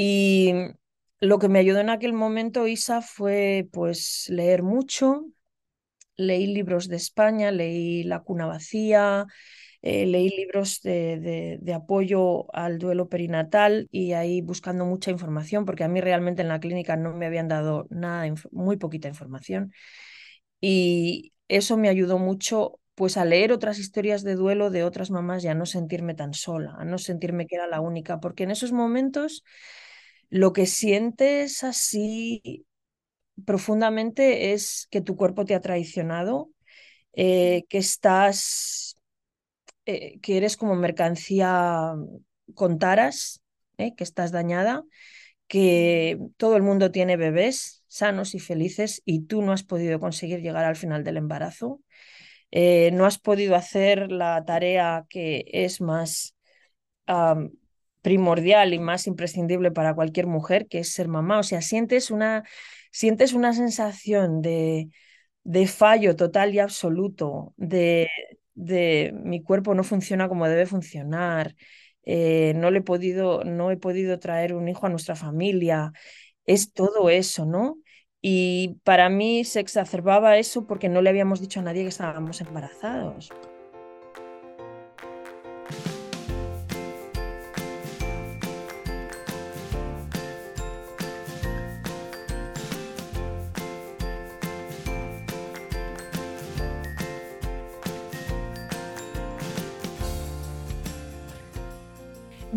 Y lo que me ayudó en aquel momento, Isa, fue pues leer mucho. Leí libros de España, leí La cuna vacía, eh, leí libros de, de, apoyo al duelo perinatal y ahí buscando mucha información, porque a mí realmente en la clínica no me habían dado nada, muy poquita información. Y eso me ayudó mucho pues a leer otras historias de duelo de otras mamás y a no sentirme tan sola, a no sentirme que era la única, porque en esos momentos lo que sientes así profundamente es que tu cuerpo te ha traicionado, eh, que estás, eh, que eres como mercancía con taras, eh, que estás dañada, que todo el mundo tiene bebés sanos y felices y tú no has podido conseguir llegar al final del embarazo. no has podido hacer la tarea que es más primordial y más imprescindible para cualquier mujer, que es ser mamá. O sea, sientes una, sientes una sensación de, de fallo total y absoluto, de, de mi cuerpo no funciona como debe funcionar, eh, no, le he podido, no he podido traer un hijo a nuestra familia, es todo eso, ¿no? Y para mí se exacerbaba eso porque no le habíamos dicho a nadie que estábamos embarazados.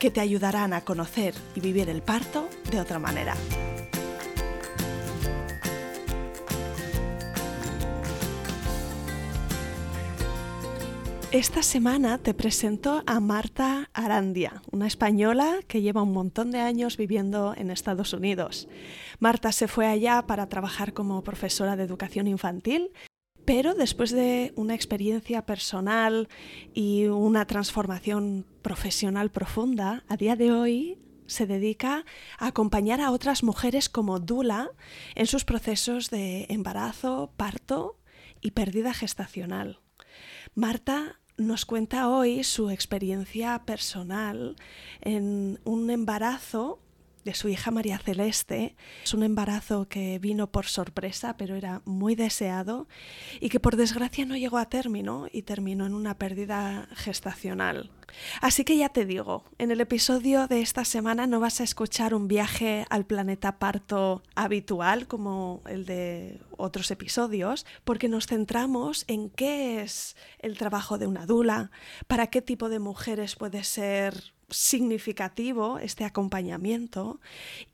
que te ayudarán a conocer y vivir el parto de otra manera. Esta semana te presento a Marta Arandia, una española que lleva un montón de años viviendo en Estados Unidos. Marta se fue allá para trabajar como profesora de educación infantil pero después de una experiencia personal y una transformación profesional profunda, a día de hoy se dedica a acompañar a otras mujeres como Dula en sus procesos de embarazo, parto y pérdida gestacional. Marta nos cuenta hoy su experiencia personal en un embarazo de su hija María Celeste. Es un embarazo que vino por sorpresa, pero era muy deseado y que por desgracia no llegó a término y terminó en una pérdida gestacional. Así que ya te digo, en el episodio de esta semana no vas a escuchar un viaje al planeta parto habitual como el de otros episodios, porque nos centramos en qué es el trabajo de una dula, para qué tipo de mujeres puede ser significativo este acompañamiento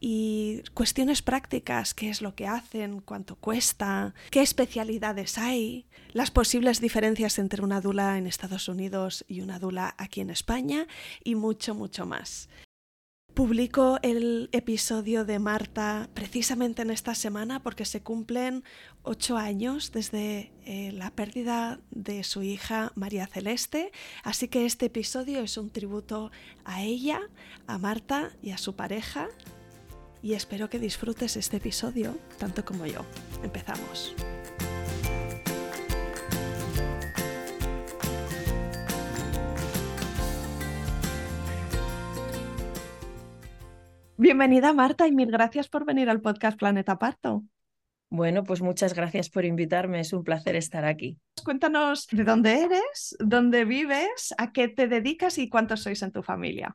y cuestiones prácticas, qué es lo que hacen, cuánto cuesta, qué especialidades hay, las posibles diferencias entre una dula en Estados Unidos y una dula aquí en España y mucho, mucho más. Publico el episodio de Marta precisamente en esta semana porque se cumplen ocho años desde eh, la pérdida de su hija María Celeste, así que este episodio es un tributo a ella, a Marta y a su pareja y espero que disfrutes este episodio tanto como yo. Empezamos. Bienvenida Marta y mil gracias por venir al podcast Planeta Parto. Bueno, pues muchas gracias por invitarme, es un placer estar aquí. Cuéntanos de dónde eres, dónde vives, a qué te dedicas y cuántos sois en tu familia.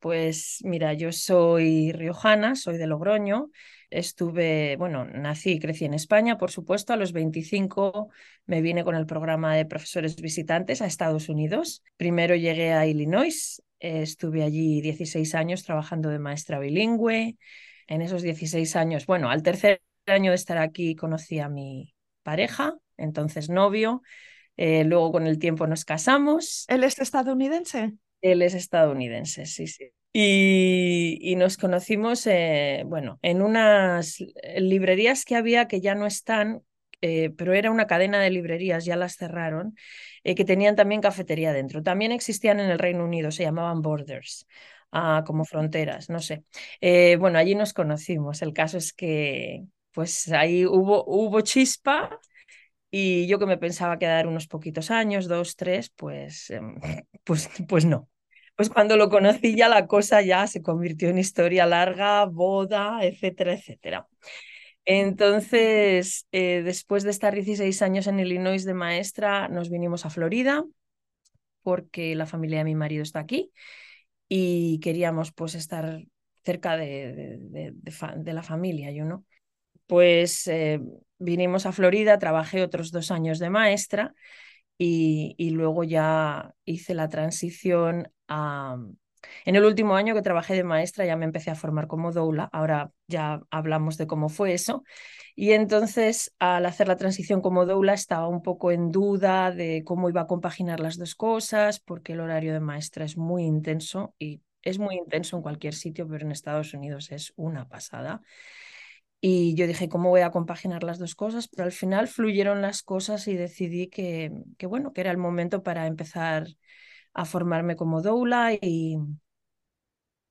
Pues mira, yo soy riojana, soy de Logroño. Estuve, bueno, nací y crecí en España, por supuesto. A los 25 me vine con el programa de profesores visitantes a Estados Unidos. Primero llegué a Illinois, estuve allí 16 años trabajando de maestra bilingüe. En esos 16 años, bueno, al tercer año de estar aquí conocí a mi pareja, entonces novio. Eh, luego con el tiempo nos casamos. ¿Él es estadounidense? Él es estadounidense, sí, sí. Y, nos conocimos, eh, bueno, en unas librerías que había que ya no están, eh, pero era una cadena de librerías, ya las cerraron, eh, que tenían también cafetería dentro. También existían en el Reino Unido, se llamaban Borders, ah, como fronteras, no sé. bueno, allí nos conocimos. El caso es que, pues ahí hubo, hubo chispa. Y yo que me pensaba quedar unos poquitos años, dos, tres, pues, em, pues, pues no. Pues cuando lo conocí ya la cosa ya se convirtió en historia larga, boda, etcétera, etcétera. Entonces, eh, después de estar 16 años en Illinois de maestra, nos vinimos a Florida porque la familia de mi marido está aquí y queríamos pues estar cerca de, de, la familia, yo no. Pues eh, vinimos a Florida, trabajé otros dos años de maestra y, luego ya hice la transición a... En el último año que trabajé de maestra ya me empecé a formar como doula, ahora ya hablamos de cómo fue eso. Y entonces al hacer la transición como doula estaba un poco en duda de cómo iba a compaginar las dos cosas, porque el horario de maestra es muy intenso y es muy intenso en cualquier sitio, pero en Estados Unidos es una pasada. Y yo dije, ¿cómo voy a compaginar las dos cosas? Pero al final fluyeron las cosas y decidí que, que bueno, que era el momento para empezar a formarme como doula y,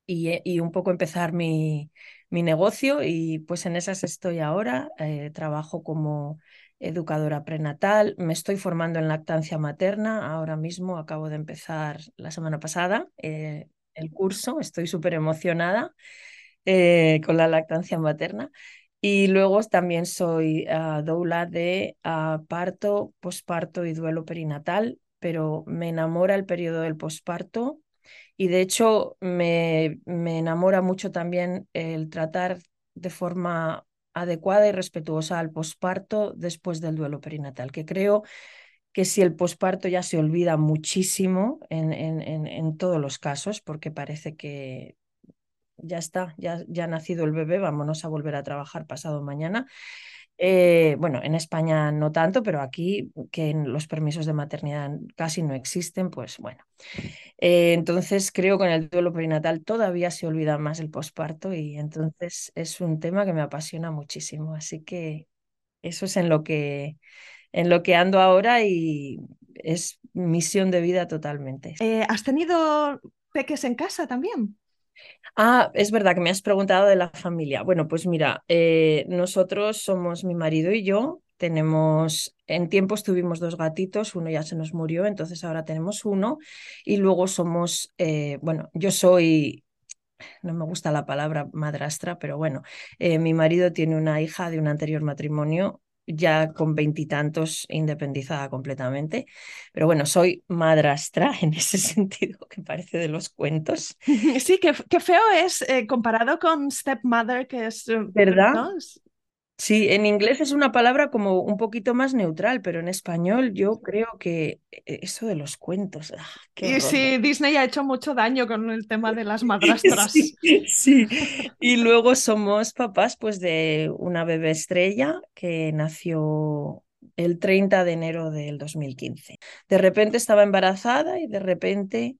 y, y un poco empezar mi, mi, negocio. Y pues en esas estoy ahora. Eh, trabajo como educadora prenatal. Me estoy formando en lactancia materna. Ahora mismo acabo de empezar la semana pasada eh, el curso. Estoy súper emocionada. Eh, con la lactancia materna y luego también soy uh, doula de uh, parto, posparto y duelo perinatal, pero me enamora el periodo del posparto y de hecho me, me enamora mucho también el tratar de forma adecuada y respetuosa al posparto después del duelo perinatal, que creo que si el posparto ya se olvida muchísimo en, en, en, todos los casos, porque parece que ya está, ya, ya ha nacido el bebé, vámonos a volver a trabajar pasado mañana. Eh, bueno, en España no tanto, pero aquí que los permisos de maternidad casi no existen, pues bueno. Eh, entonces creo que en el duelo perinatal todavía se olvida más el posparto y entonces es un tema que me apasiona muchísimo. Así que eso es en lo que, en lo que ando ahora y es misión de vida totalmente. Eh, ¿Has tenido peques en casa también? Ah, es verdad que me has preguntado de la familia. Bueno, pues mira, eh, nosotros somos mi marido y yo. Tenemos, en tiempos tuvimos dos gatitos, uno ya se nos murió, entonces ahora tenemos uno. Y luego somos, eh, bueno, yo soy, no me gusta la palabra madrastra, pero bueno, eh, mi marido tiene una hija de un anterior matrimonio ya con veintitantos independizada completamente. Pero bueno, soy madrastra en ese sentido, que parece de los cuentos. Sí, qué, qué feo es eh, comparado con stepmother, que es... Eh, ¿Verdad? ¿no? Sí, en inglés es una palabra como un poquito más neutral, pero en español yo creo que e-, eso de los cuentos. ¡ah, y sí, Disney ha hecho mucho daño con el tema de las madrastras. Sí, y luego somos papás pues de una bebé estrella que nació el 30 de enero del 2015. De repente estaba embarazada y de repente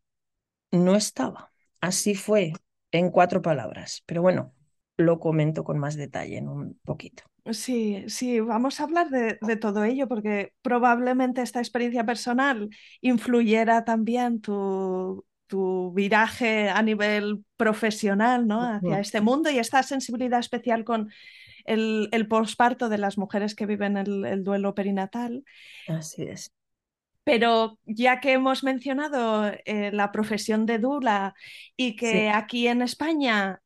no estaba. Así fue, en cuatro palabras. Pero bueno, lo comento con más detalle en un poquito. Sí, sí, vamos a hablar de, todo ello porque probablemente esta experiencia personal influyera también tu, tu viraje a nivel profesional ¿no? hacia este mundo y esta sensibilidad especial con el, el posparto de las mujeres que viven el, duelo perinatal. Así es. Pero ya que hemos mencionado eh, la profesión de Dula y que aquí en España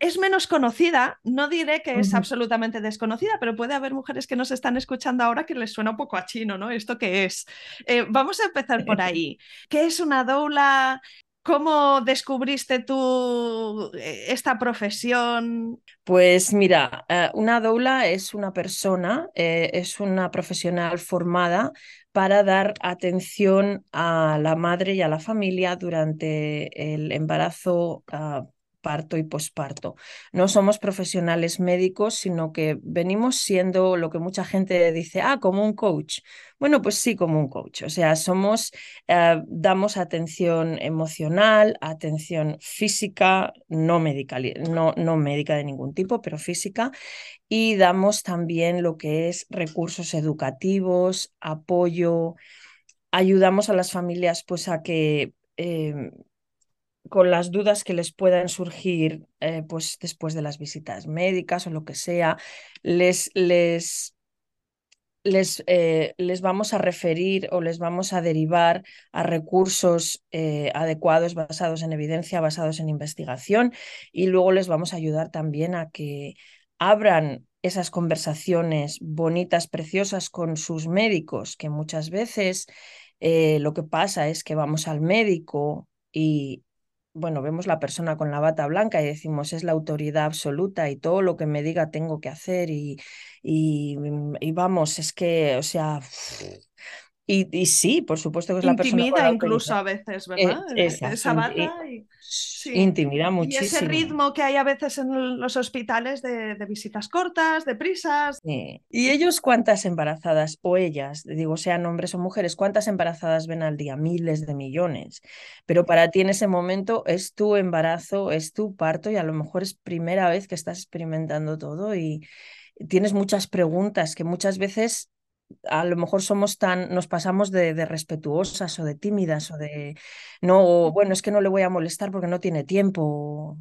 es menos conocida, no diré que es absolutamente desconocida, pero puede haber mujeres que nos están escuchando ahora que les suena un poco a chino, ¿no? ¿Esto qué es? Eh, vamos a empezar por ahí. ¿Qué es una doula? ¿Cómo descubriste tú eh, esta profesión? Pues mira, eh, una doula es una persona, es una profesional formada para dar atención a la madre y a la familia durante el embarazo parto y posparto. No somos profesionales médicos, sino que venimos siendo lo que mucha gente dice, ah, como un coach. Bueno, pues sí, como un coach. O sea, somos, eh, damos atención emocional, atención física, no médica, no, no médica de ningún tipo, pero física, y damos también lo que es recursos educativos, apoyo, ayudamos a las familias pues a que em, con las dudas que les puedan surgir eh, pues después de las visitas médicas o lo que sea, les, les, les, eh, les vamos a referir o les vamos a derivar a recursos eh, adecuados basados en evidencia, basados en investigación y luego les vamos a ayudar también a que abran esas conversaciones bonitas, preciosas con sus médicos, que muchas veces lo que pasa es que vamos al médico y bueno, vemos la persona con la bata blanca y decimos es la autoridad absoluta y todo lo que me diga tengo que hacer y, y, y vamos, es que, o sea, y, y, sí, por supuesto que es la persona. Intimida incluso a veces, ¿verdad? Eh, esa bata. Y, Intimida muchísimo. Y ese ritmo que hay a veces en los hospitales de, de visitas cortas, de prisas. Sí. ¿Y ellos cuántas embarazadas, o ellas, digo, sean hombres o mujeres, cuántas embarazadas ven al día? Miles de millones. Pero para ti en ese momento es tu embarazo, es tu parto y a lo mejor es primera vez que estás experimentando todo y tienes muchas preguntas que muchas veces a lo mejor somos tan, nos pasamos de, respetuosas o de tímidas o de, no, bueno, es que no le voy a molestar porque no tiene tiempo.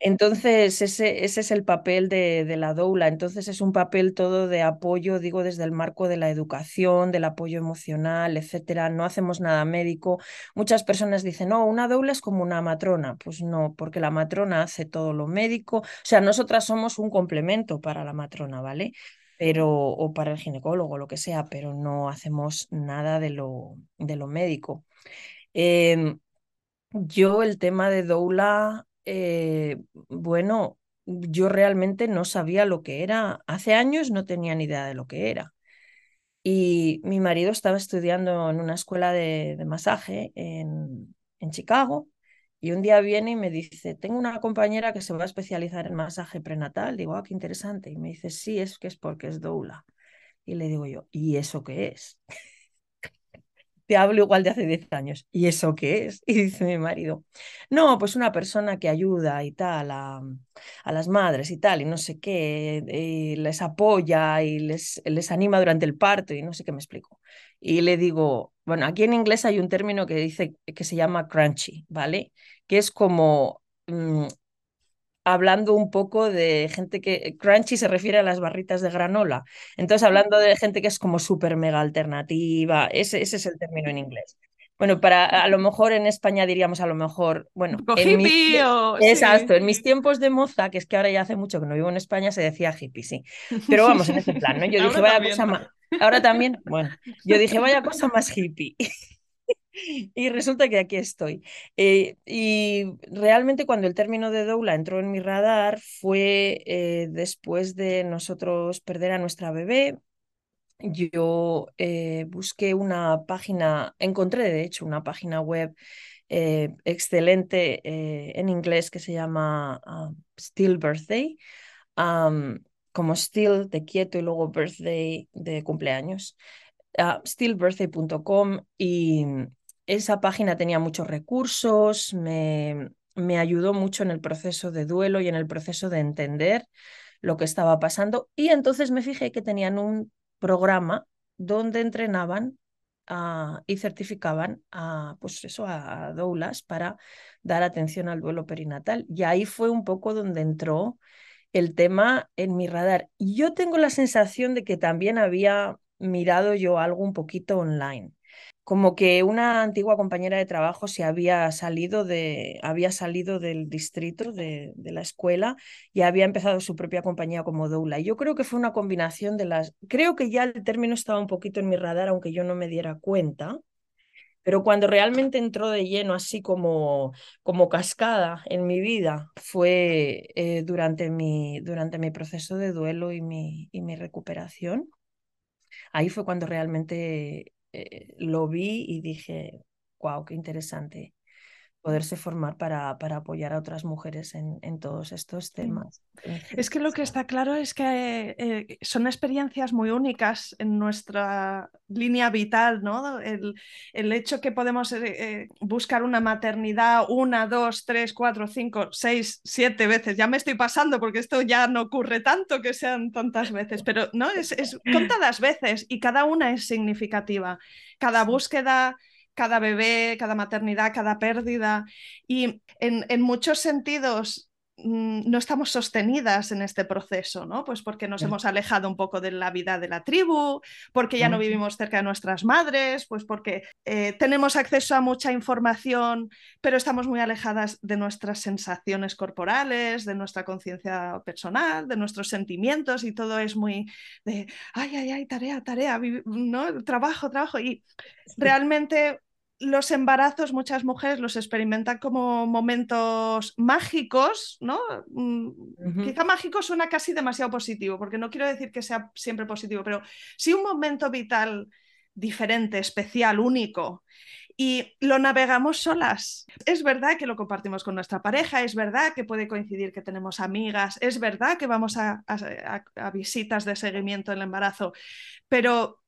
Entonces, ese, ese es el papel de, de, la doula. Entonces, es un papel todo de apoyo, digo, desde el marco de la educación, del apoyo emocional, etcétera. No hacemos nada médico. Muchas personas dicen, no, una doula es como una matrona. Pues no, porque la matrona hace todo lo médico. O sea, nosotras somos un complemento para la matrona, ¿vale? Pero, o para el ginecólogo, lo que sea, pero no hacemos nada de lo, de lo médico. Em, yo el tema de doula, eh, bueno, yo realmente no sabía lo que era. Hace años no tenía ni idea de lo que era. Y mi marido estaba estudiando en una escuela de, de masaje en, en Chicago y un día viene y me dice, tengo una compañera que se va a especializar en masaje prenatal. Digo, ah, qué interesante. Y me dice, sí, es que es porque es doula. Y le digo yo, ¿y eso qué es? Te hablo igual de hace 10 años. ¿Y eso qué es? Y dice mi marido, no, pues una persona que ayuda y tal a, las madres y tal, y no sé qué, y les apoya y les, les anima durante el parto y no sé qué me explico. Y le digo, bueno, aquí en inglés hay un término que dice que se llama crunchy, ¿vale? Que es como mm, hablando un poco de gente que crunchy se refiere a las barritas de granola. Entonces, hablando de gente que es como súper mega alternativa, ese, ese es el término en inglés. Bueno, para a lo mejor en España diríamos a lo mejor, bueno, en mis, exacto, en mis tiempos de moza, que es que ahora ya hace mucho que no vivo en España, se decía hippie, sí. Pero vamos, en ese plan, ¿no? Yo dije, vaya cosa más. Ahora también, bueno, yo dije, vaya cosa más hippie. y resulta que aquí estoy. Eh, y realmente cuando el término de doula entró en mi radar fue eh, después de nosotros perder a nuestra bebé, yo eh, busqué una página, encontré de hecho una página web excelente en inglés que se llama ah, Still Birthday, como Still de quieto y luego Birthday de cumpleaños, uh, stillbirthday.com y esa página tenía muchos recursos, me, me ayudó mucho en el proceso de duelo y en el proceso de entender lo que estaba pasando y entonces me fijé que tenían un programa donde entrenaban y certificaban a, pues eso, a doulas para dar atención al duelo perinatal. Y ahí fue un poco donde entró el tema en mi radar. Yo tengo la sensación de que también había mirado yo algo un poquito online como que una antigua compañera de trabajo se había salido, de, había salido del distrito de, de, la escuela y había empezado su propia compañía como doula. Yo creo que fue una combinación de las... Creo que ya el término estaba un poquito en mi radar, aunque yo no me diera cuenta. Pero cuando realmente entró de lleno, así como, como cascada en mi vida, fue eh, durante, mi, durante mi proceso de duelo y mi, y mi recuperación. Ahí fue cuando realmente eh, lo vi y dije, wow, qué interesante. Poderse formar para, para apoyar a otras mujeres en, en todos estos temas. es que lo que está claro es que eh, son experiencias muy únicas en nuestra línea vital, ¿no? El, el hecho que podemos eh, buscar una maternidad una, dos, tres, cuatro, cinco, seis, siete veces. Ya me estoy pasando porque esto ya no ocurre tanto que sean tantas veces, pero no, es, es contadas veces y cada una es significativa. Cada búsqueda cada bebé, cada maternidad, cada pérdida. Y en, en muchos sentidos no estamos sostenidas en este proceso, ¿no? Pues porque nos hemos alejado un poco de la vida de la tribu, porque ya no vivimos cerca de nuestras madres, pues porque eh, tenemos acceso a mucha información, pero estamos muy alejadas de nuestras sensaciones corporales, de nuestra conciencia personal, de nuestros sentimientos y todo es muy de, ay, ay, ay, tarea, tarea, ¿no? Trabajo, trabajo. Y realmente los embarazos muchas mujeres los experimentan como momentos mágicos, ¿no? Mm, quizá mágico suena casi demasiado positivo, porque no quiero decir que sea siempre positivo, pero sí un momento vital diferente, especial, único. Y lo navegamos solas. Es verdad que lo compartimos con nuestra pareja, es verdad que puede coincidir que tenemos amigas, es verdad que vamos a, a visitas de seguimiento del embarazo, pero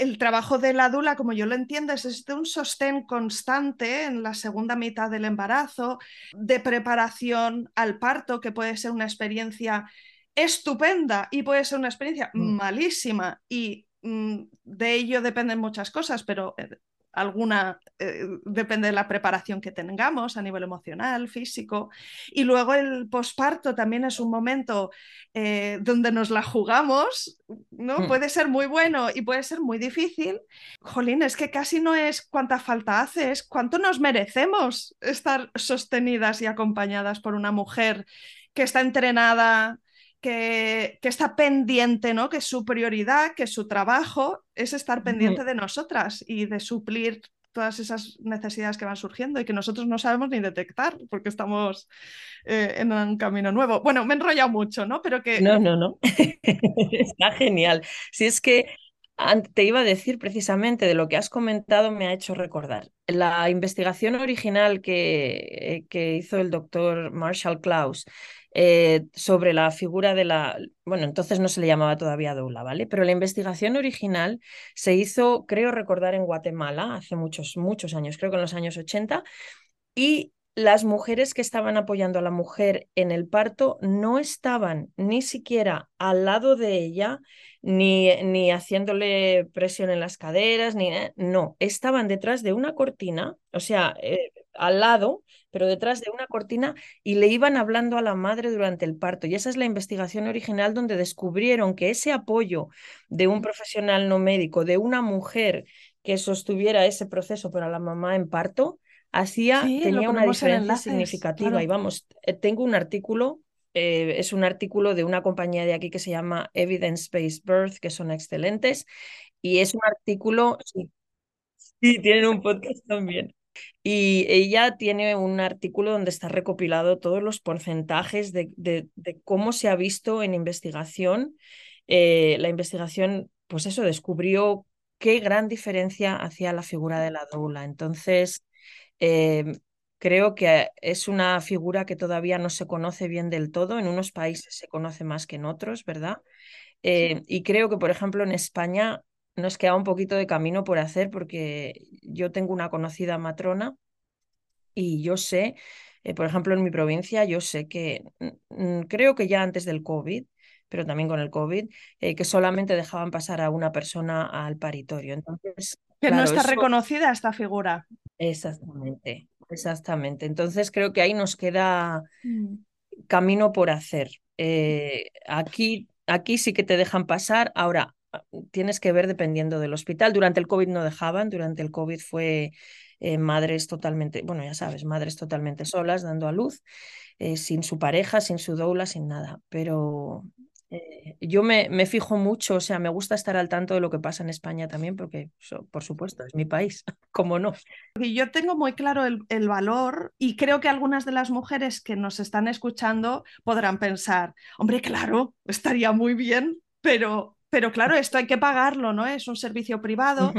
el trabajo de la dula, como yo lo entiendo, es de un sostén constante en la segunda mitad del embarazo, de preparación al parto, que puede ser una experiencia estupenda y puede ser una experiencia mm. malísima y mm, de ello dependen muchas cosas, pero eh, alguna eh, depende de la preparación que tengamos a nivel emocional, físico. Y luego el posparto también es un momento eh, donde nos la jugamos, ¿no? Hmm. Puede ser muy bueno y puede ser muy difícil. Jolín, es que casi no es cuánta falta hace, es cuánto nos merecemos estar sostenidas y acompañadas por una mujer que está entrenada, que, está pendiente, ¿no? Que su prioridad, que su trabajo es estar pendiente de nosotras y de suplir todas esas necesidades que van surgiendo y que nosotros no sabemos ni detectar porque estamos eh, en un camino nuevo. Bueno, me he enrollado mucho, ¿no? Pero que... No, no, no. Está genial. Si es que te iba a decir precisamente de lo que has comentado, me ha hecho recordar. La investigación original que, que hizo el doctor Marshall Klaus eh, sobre la figura de la, bueno, entonces no se le llamaba todavía doula, ¿vale? Pero la investigación original se hizo, creo recordar, en Guatemala hace muchos, muchos años, creo que en los años 80, y las mujeres que estaban apoyando a la mujer en el parto no estaban ni siquiera al lado de ella, ni, ni haciéndole presión en las caderas, ni eh, no, estaban detrás de una cortina, o sea, eh, al lado, pero detrás de una cortina y le iban hablando a la madre durante el parto. Y esa es la investigación original donde descubrieron que ese apoyo de un profesional no médico, de una mujer que sostuviera ese proceso para la mamá en parto, hacía, tenía una diferencia significativa. Y vamos, eh, tengo un artículo eh, es un artículo de una compañía de aquí que se llama Evidence Based Birth, que son excelentes. Y es un artículo, sí, sí tienen un podcast también. Y ella tiene un artículo donde está recopilado todos los porcentajes de, de, cómo se ha visto en investigación. Eh, la investigación, pues eso, descubrió qué gran diferencia hacía la figura de la doula. Entonces, eh, creo que es una figura que todavía no se conoce bien del todo. En unos países se conoce más que en otros, ¿verdad? Eh, y creo que, por ejemplo, en España nos queda un poquito de camino por hacer porque yo tengo una conocida matrona y yo sé, eh, por ejemplo, en mi provincia, yo sé que creo que ya antes del COVID, pero también con el COVID, eh, que solamente dejaban pasar a una persona al paritorio. Entonces, que no está reconocida esta figura. Exactamente, exactamente. Entonces creo que ahí nos queda mm. camino por hacer. Eh, aquí, aquí sí que te dejan pasar. Ahora, tienes que ver dependiendo del hospital. Durante el COVID no dejaban, durante el COVID fue eh, madres totalmente, bueno, ya sabes, madres totalmente solas, dando a luz, eh, sin su pareja, sin su doula, sin nada. Pero eh, yo me, me, fijo mucho, o sea, me gusta estar al tanto de lo que pasa en España también, porque, por supuesto, es mi país, ¿cómo no? Yo tengo muy claro el, el, valor y creo que algunas de las mujeres que nos están escuchando podrán pensar, hombre, claro, estaría muy bien, pero pero claro, esto hay que pagarlo, ¿no? Es un servicio privado.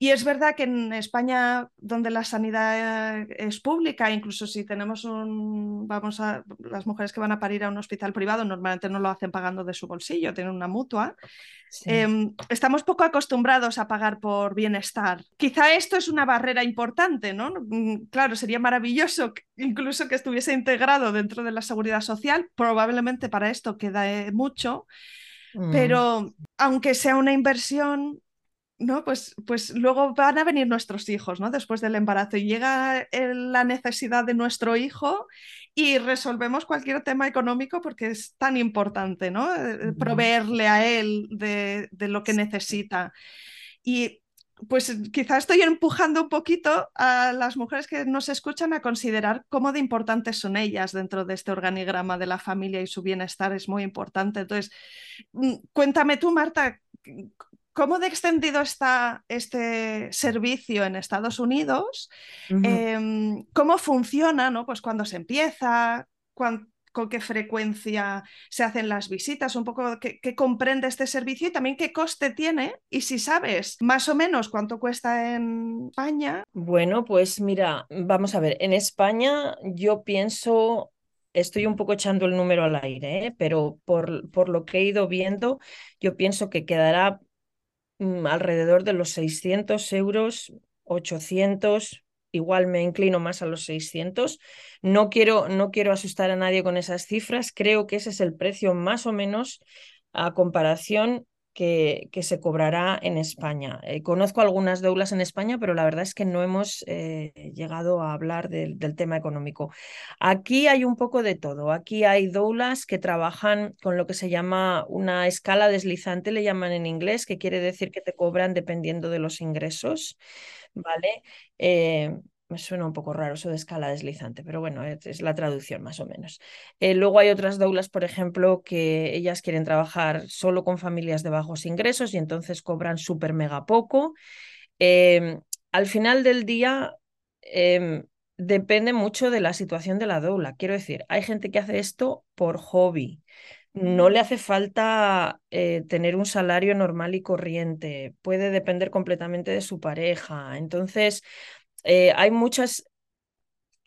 Y es verdad que en España, donde la sanidad es pública, incluso si tenemos un, vamos a, las mujeres que van a parir a un hospital privado, normalmente no lo hacen pagando de su bolsillo, tienen una mutua. Em, estamos poco acostumbrados a pagar por bienestar. Quizá esto es una barrera importante, ¿no? Mm, claro, sería maravilloso incluso que estuviese integrado dentro de la seguridad social. Probablemente para esto queda eh, mucho, mm. pero aunque sea una inversión, ¿no? Pues, pues luego van a venir nuestros hijos, ¿no? Después del embarazo y llega la necesidad de nuestro hijo y resolvemos cualquier tema económico porque es tan importante, ¿no? Eh, proveerle a él de, lo que necesita. Y pues quizá estoy empujando un poquito a las mujeres que nos escuchan a considerar cómo de importantes son ellas dentro de este organigrama de la familia y su bienestar es muy importante. Entonces, mm, cuéntame tú, Marta, ¿Cómo de extendido está este servicio en Estados Unidos? Em, ¿Cómo funciona? ¿no? Pues cuando se empieza, con qué frecuencia se hacen las visitas, un poco qué, comprende este servicio y también qué coste tiene y si sabes más o menos cuánto cuesta en España. Bueno, pues mira, vamos a ver, en España yo pienso estoy un poco echando el número al aire, ¿eh? pero por, por, lo que he ido viendo, yo pienso que quedará alrededor de los 600 euros, 800, igual me inclino más a los 600. No quiero, no quiero asustar a nadie con esas cifras, creo que ese es el precio más o menos a comparación que, se cobrará en España. Eh, conozco algunas doulas en España, pero la verdad es que no hemos eh, llegado a hablar del tema económico. Aquí hay un poco de todo. Aquí hay doulas que trabajan con lo que se llama una escala deslizante, le llaman en inglés, que quiere decir que te cobran dependiendo de los ingresos. ¿Vale? Eh, me suena un poco raro eso de escala deslizante, pero bueno, es, la traducción más o menos. Eh, luego hay otras doulas, por ejemplo, que ellas quieren trabajar solo con familias de bajos ingresos y entonces cobran súper mega poco. Em, al final del día, em, depende mucho de la situación de la doula. Quiero decir, hay gente que hace esto por hobby. No le hace falta eh, tener un salario normal y corriente, puede depender completamente de su pareja. Entonces, eh, hay muchas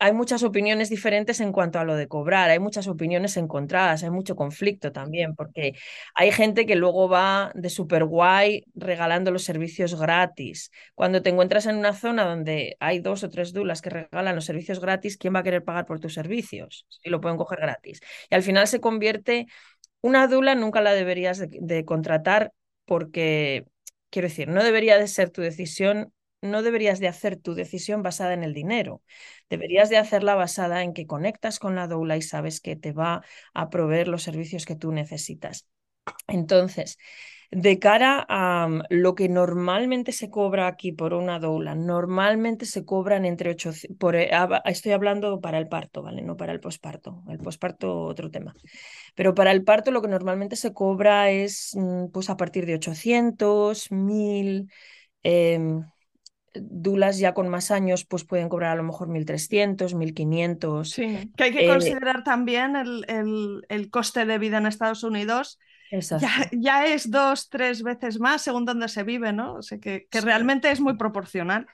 hay muchas opiniones diferentes en cuanto a lo de cobrar, hay muchas opiniones encontradas, hay mucho conflicto también, porque hay gente que luego va de super guay regalando los servicios gratis. Cuando te encuentras en una zona donde hay dos o tres dulas que regalan los servicios gratis, ¿quién va a querer pagar por tus servicios? Si lo pueden coger gratis. Y al final se convierte, una dula nunca la deberías de contratar porque, quiero decir, no debería de ser tu decisión no deberías de hacer tu decisión basada en el dinero. Deberías de hacerla basada en que conectas con la doula y sabes que te va a proveer los servicios que tú necesitas. Entonces, de cara a mm, lo que normalmente se cobra aquí por una doula, normalmente se cobran entre 8, por, eh, estoy hablando para el parto, ¿vale? No para el posparto. El posparto, otro tema. Pero para el parto lo que normalmente se cobra es mm, pues a partir de 800, 1000, dulas ya con más años pues pueden cobrar a lo mejor 1.300, 1.500. Sí, que hay que eh, considerar también el, el, coste de vida en Estados Unidos. Ya, ya, es dos, tres veces más según donde se vive, ¿no? O sea que, que realmente es muy proporcional.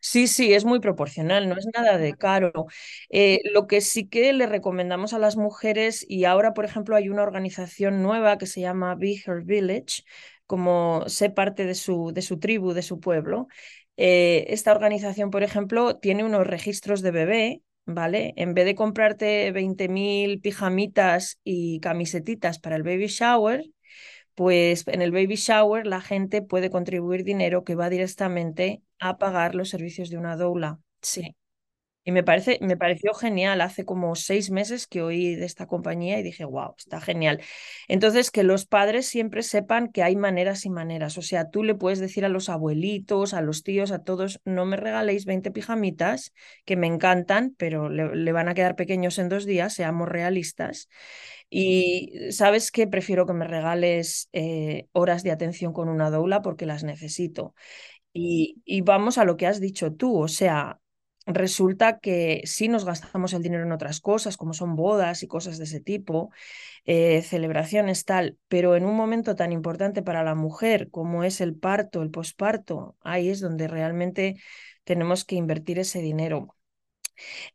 Sí, sí, es muy proporcional, no es nada de caro. Eh, lo que sí que le recomendamos a las mujeres, y ahora, por ejemplo, hay una organización nueva que se llama Be Her Village, como sé parte de su, de su tribu, de su pueblo, eh, esta organización, por ejemplo, tiene unos registros de bebé, ¿vale? En vez de comprarte 20.000 pijamitas y camisetitas para el baby shower, pues en el baby shower la gente puede contribuir dinero que va directamente a pagar los servicios de una doula. Sí. Y me, parece, me pareció genial. Hace como seis meses que oí de esta compañía y dije, wow, está genial. Entonces, que los padres siempre sepan que hay maneras y maneras. O sea, tú le puedes decir a los abuelitos, a los tíos, a todos, no me regaléis 20 pijamitas, que me encantan, pero le, van a quedar pequeños en dos días, seamos realistas. Y sabes que prefiero que me regales eh, horas de atención con una doula porque las necesito. Y, y vamos a lo que has dicho tú, o sea, resulta que sí nos gastamos el dinero en otras cosas, como son bodas y cosas de ese tipo, eh, celebraciones tal, pero en un momento tan importante para la mujer como es el parto, el posparto, ahí es donde realmente tenemos que invertir ese dinero.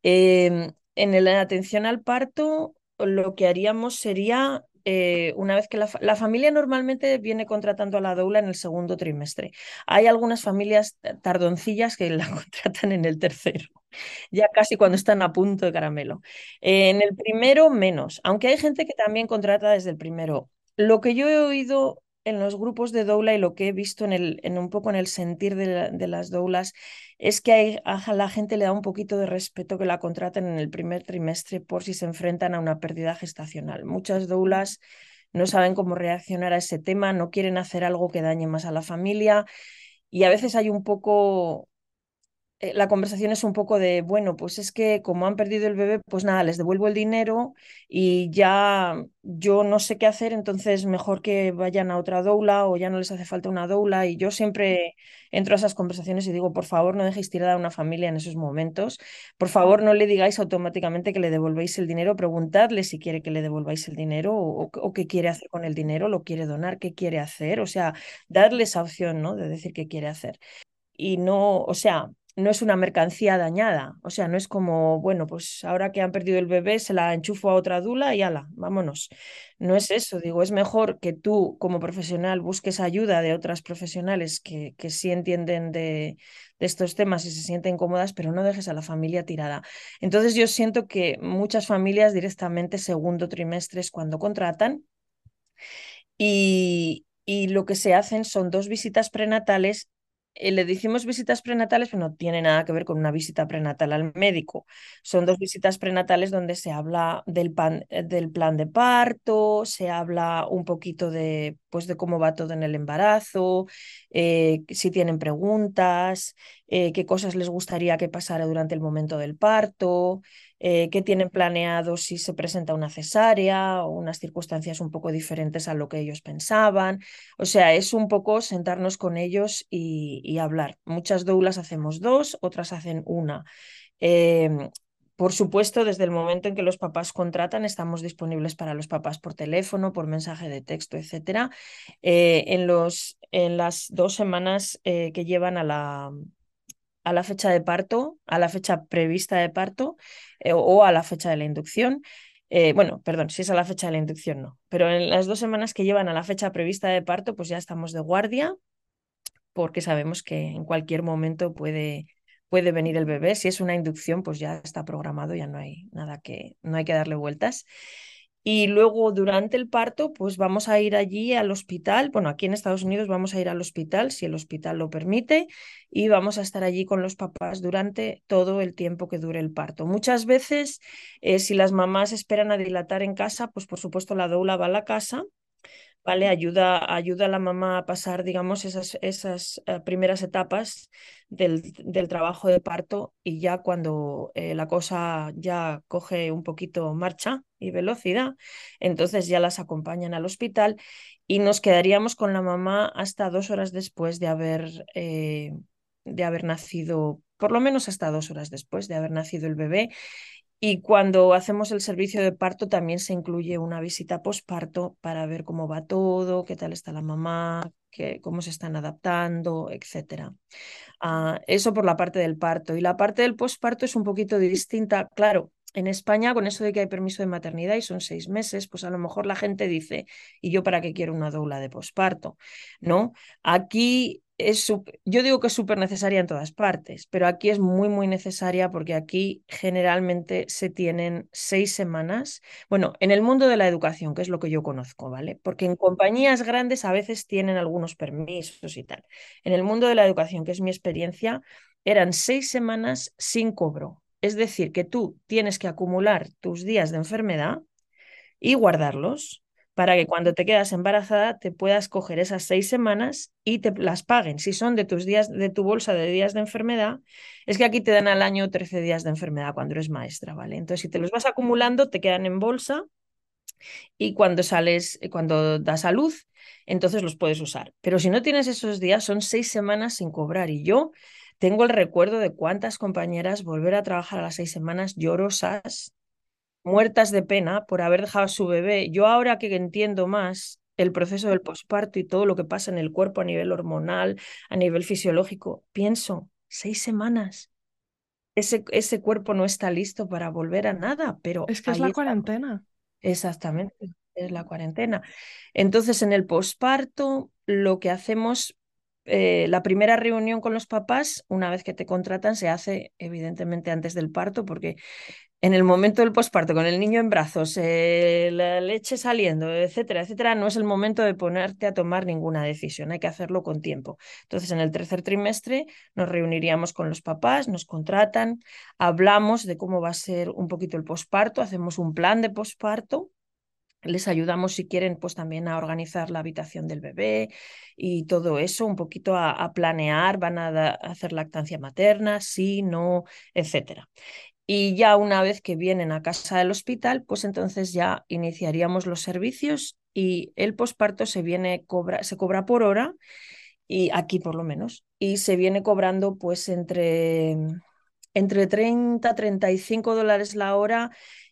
Em, en la atención al parto, lo que haríamos sería eh, una vez que la, la, familia normalmente viene contratando a la doula en el segundo trimestre. Hay algunas familias tardoncillas que la contratan en el tercero, ya casi cuando están a punto de caramelo. en el primero, menos, aunque hay gente que también contrata desde el primero. Lo que yo he oído en los grupos de doula y lo que he visto en, el, en un poco en el sentir de, de las doulas es que hay, a la gente le da un poquito de respeto que la contraten en el primer trimestre por si se enfrentan a una pérdida gestacional. Muchas doulas no saben cómo reaccionar a ese tema, no quieren hacer algo que dañe más a la familia y a veces hay un poco la conversación es un poco de, bueno, pues es que como han perdido el bebé, pues nada, les devuelvo el dinero y ya yo no sé qué hacer, entonces mejor que vayan a otra doula o ya no les hace falta una doula. Y yo siempre entro a esas conversaciones y digo, por favor, no dejéis tirada a una familia en esos momentos. Por favor, no le digáis automáticamente que le devolvéis el dinero, preguntadle si quiere que le devolváis el dinero o, o qué quiere hacer con el dinero, lo quiere donar, qué quiere hacer. O sea, darle esa opción, ¿no? De decir qué quiere hacer. Y no, o sea, no es una mercancía dañada. O sea, no es como, bueno, pues ahora que han perdido el bebé, se la enchufo a otra dula y ala, vámonos. No es eso, digo, es mejor que tú como profesional busques ayuda de otras profesionales que, que sí entienden de, de estos temas y se sienten cómodas, pero no dejes a la familia tirada. Entonces yo siento que muchas familias directamente segundo trimestre es cuando contratan y, y lo que se hacen son dos visitas prenatales eh, le decimos visitas prenatales, pero no tiene nada que ver con una visita prenatal al médico. Son dos visitas prenatales donde se habla del, eh, del plan de parto, se habla un poquito de, pues, de cómo va todo en el embarazo, eh, si tienen preguntas, qué cosas les gustaría que pasara durante el momento del parto, qué tienen planeado si se presenta una cesárea o unas circunstancias un poco diferentes a lo que ellos pensaban. O sea, es un poco sentarnos con ellos y, hablar. Muchas doulas hacemos dos, otras hacen una. Eh, por supuesto, desde el momento en que los papás contratan, estamos disponibles para los papás por teléfono, por mensaje de texto, etc. Eh, en, los, en las dos semanas eh, que llevan a la, a la fecha de parto, a la fecha prevista de parto eh, o a la fecha de la inducción. Eh, bueno, perdón, si es a la fecha de la inducción, no. Pero en las dos semanas que llevan a la fecha prevista de parto, pues ya estamos de guardia porque sabemos que en cualquier momento puede, puede venir el bebé. Si es una inducción, pues ya está programado, ya no hay nada que, no hay que darle vueltas. Y luego durante el parto, pues vamos a ir allí al hospital. Bueno, aquí en Estados Unidos vamos a ir al hospital si el hospital lo permite y vamos a estar allí con los papás durante todo el tiempo que dure el parto. Muchas veces, eh, si las mamás esperan a dilatar en casa, pues por supuesto la doula va a la casa ¿vale? Ayuda, ayuda a la mamá a pasar, digamos, esas, esas eh, primeras etapas del, del, trabajo de parto y ya cuando eh, la cosa ya coge un poquito marcha y velocidad, entonces ya las acompañan al hospital y nos quedaríamos con la mamá hasta dos horas después de haber, eh, de haber nacido, por lo menos hasta dos horas después de haber nacido el bebé y cuando hacemos el servicio de parto también se incluye una visita posparto para ver cómo va todo, qué tal está la mamá, qué, cómo se están adaptando, etc. Ah, eso por la parte del parto. Y la parte del posparto es un poquito distinta. Claro, en España, con eso de que hay permiso de maternidad y son seis meses, pues a lo mejor la gente dice, ¿y yo para qué quiero una doula de posparto? ¿No? Aquí yo digo que es súper necesaria en todas partes, pero aquí es muy, muy necesaria porque aquí generalmente se tienen seis semanas. Bueno, en el mundo de la educación, que es lo que yo conozco, ¿vale? Porque en compañías grandes a veces tienen algunos permisos y tal. En el mundo de la educación, que es mi experiencia, eran seis semanas sin cobro. Es decir, que tú tienes que acumular tus días de enfermedad y guardarlos para que cuando te quedas embarazada te puedas coger esas seis semanas y te las paguen. Si son de tus días, de tu bolsa de días de enfermedad, es que aquí te dan al año 13 días de enfermedad cuando eres maestra, ¿vale? Entonces, si te los vas acumulando, te quedan en bolsa y cuando sales, cuando das a luz, entonces los puedes usar. Pero si no tienes esos días, son seis semanas sin cobrar. Y yo tengo el recuerdo de cuántas compañeras volver a trabajar a las seis semanas llorosas, muertas de pena por haber dejado a su bebé. Yo ahora que entiendo más el proceso del posparto y todo lo que pasa en el cuerpo a nivel hormonal, a nivel fisiológico, pienso, seis semanas. Ese, ese cuerpo no está listo para volver a nada, pero... Es que es la cuarentena. Exactamente, es la cuarentena. Entonces, en el posparto, lo que hacemos, eh, la primera reunión con los papás, una vez que te contratan, se hace evidentemente antes del parto, porque en el momento del posparto, con el niño en brazos, eh, la leche saliendo, etcétera, etcétera, no es el momento de ponerte a tomar ninguna decisión, hay que hacerlo con tiempo. Entonces, en el tercer trimestre nos reuniríamos con los papás, nos contratan, hablamos de cómo va a ser un poquito el posparto, hacemos un plan de posparto. Les ayudamos, si quieren, pues también a organizar la habitación del bebé y todo eso, un poquito a, planear, van a, a hacer lactancia materna, sí, no, etcétera. Y ya una vez que vienen a casa del hospital, pues entonces ya iniciaríamos los servicios y el posparto se viene cobra, se cobra por hora y aquí por lo menos y se viene cobrando pues entre entre 30 35 dólares la hora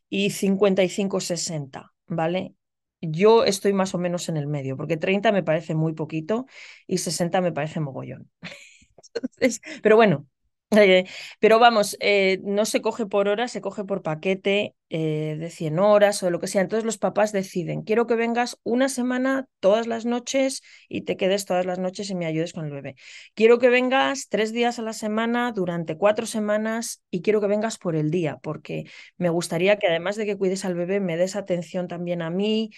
y 55 60, ¿vale? Yo estoy más o menos en el medio, porque 30 me parece muy poquito y 60 me parece mogollón. Entonces, pero bueno, eh, pero vamos, eh, no se coge por hora, se coge por paquete eh, de 100 horas o de lo que sea. Entonces los papás deciden, quiero que vengas una semana todas las noches y te quedes todas las noches y me ayudes con el bebé. Quiero que vengas tres días a la semana durante cuatro semanas y quiero que vengas por el día, porque me gustaría que además de que cuides al bebé, me des atención también a mí,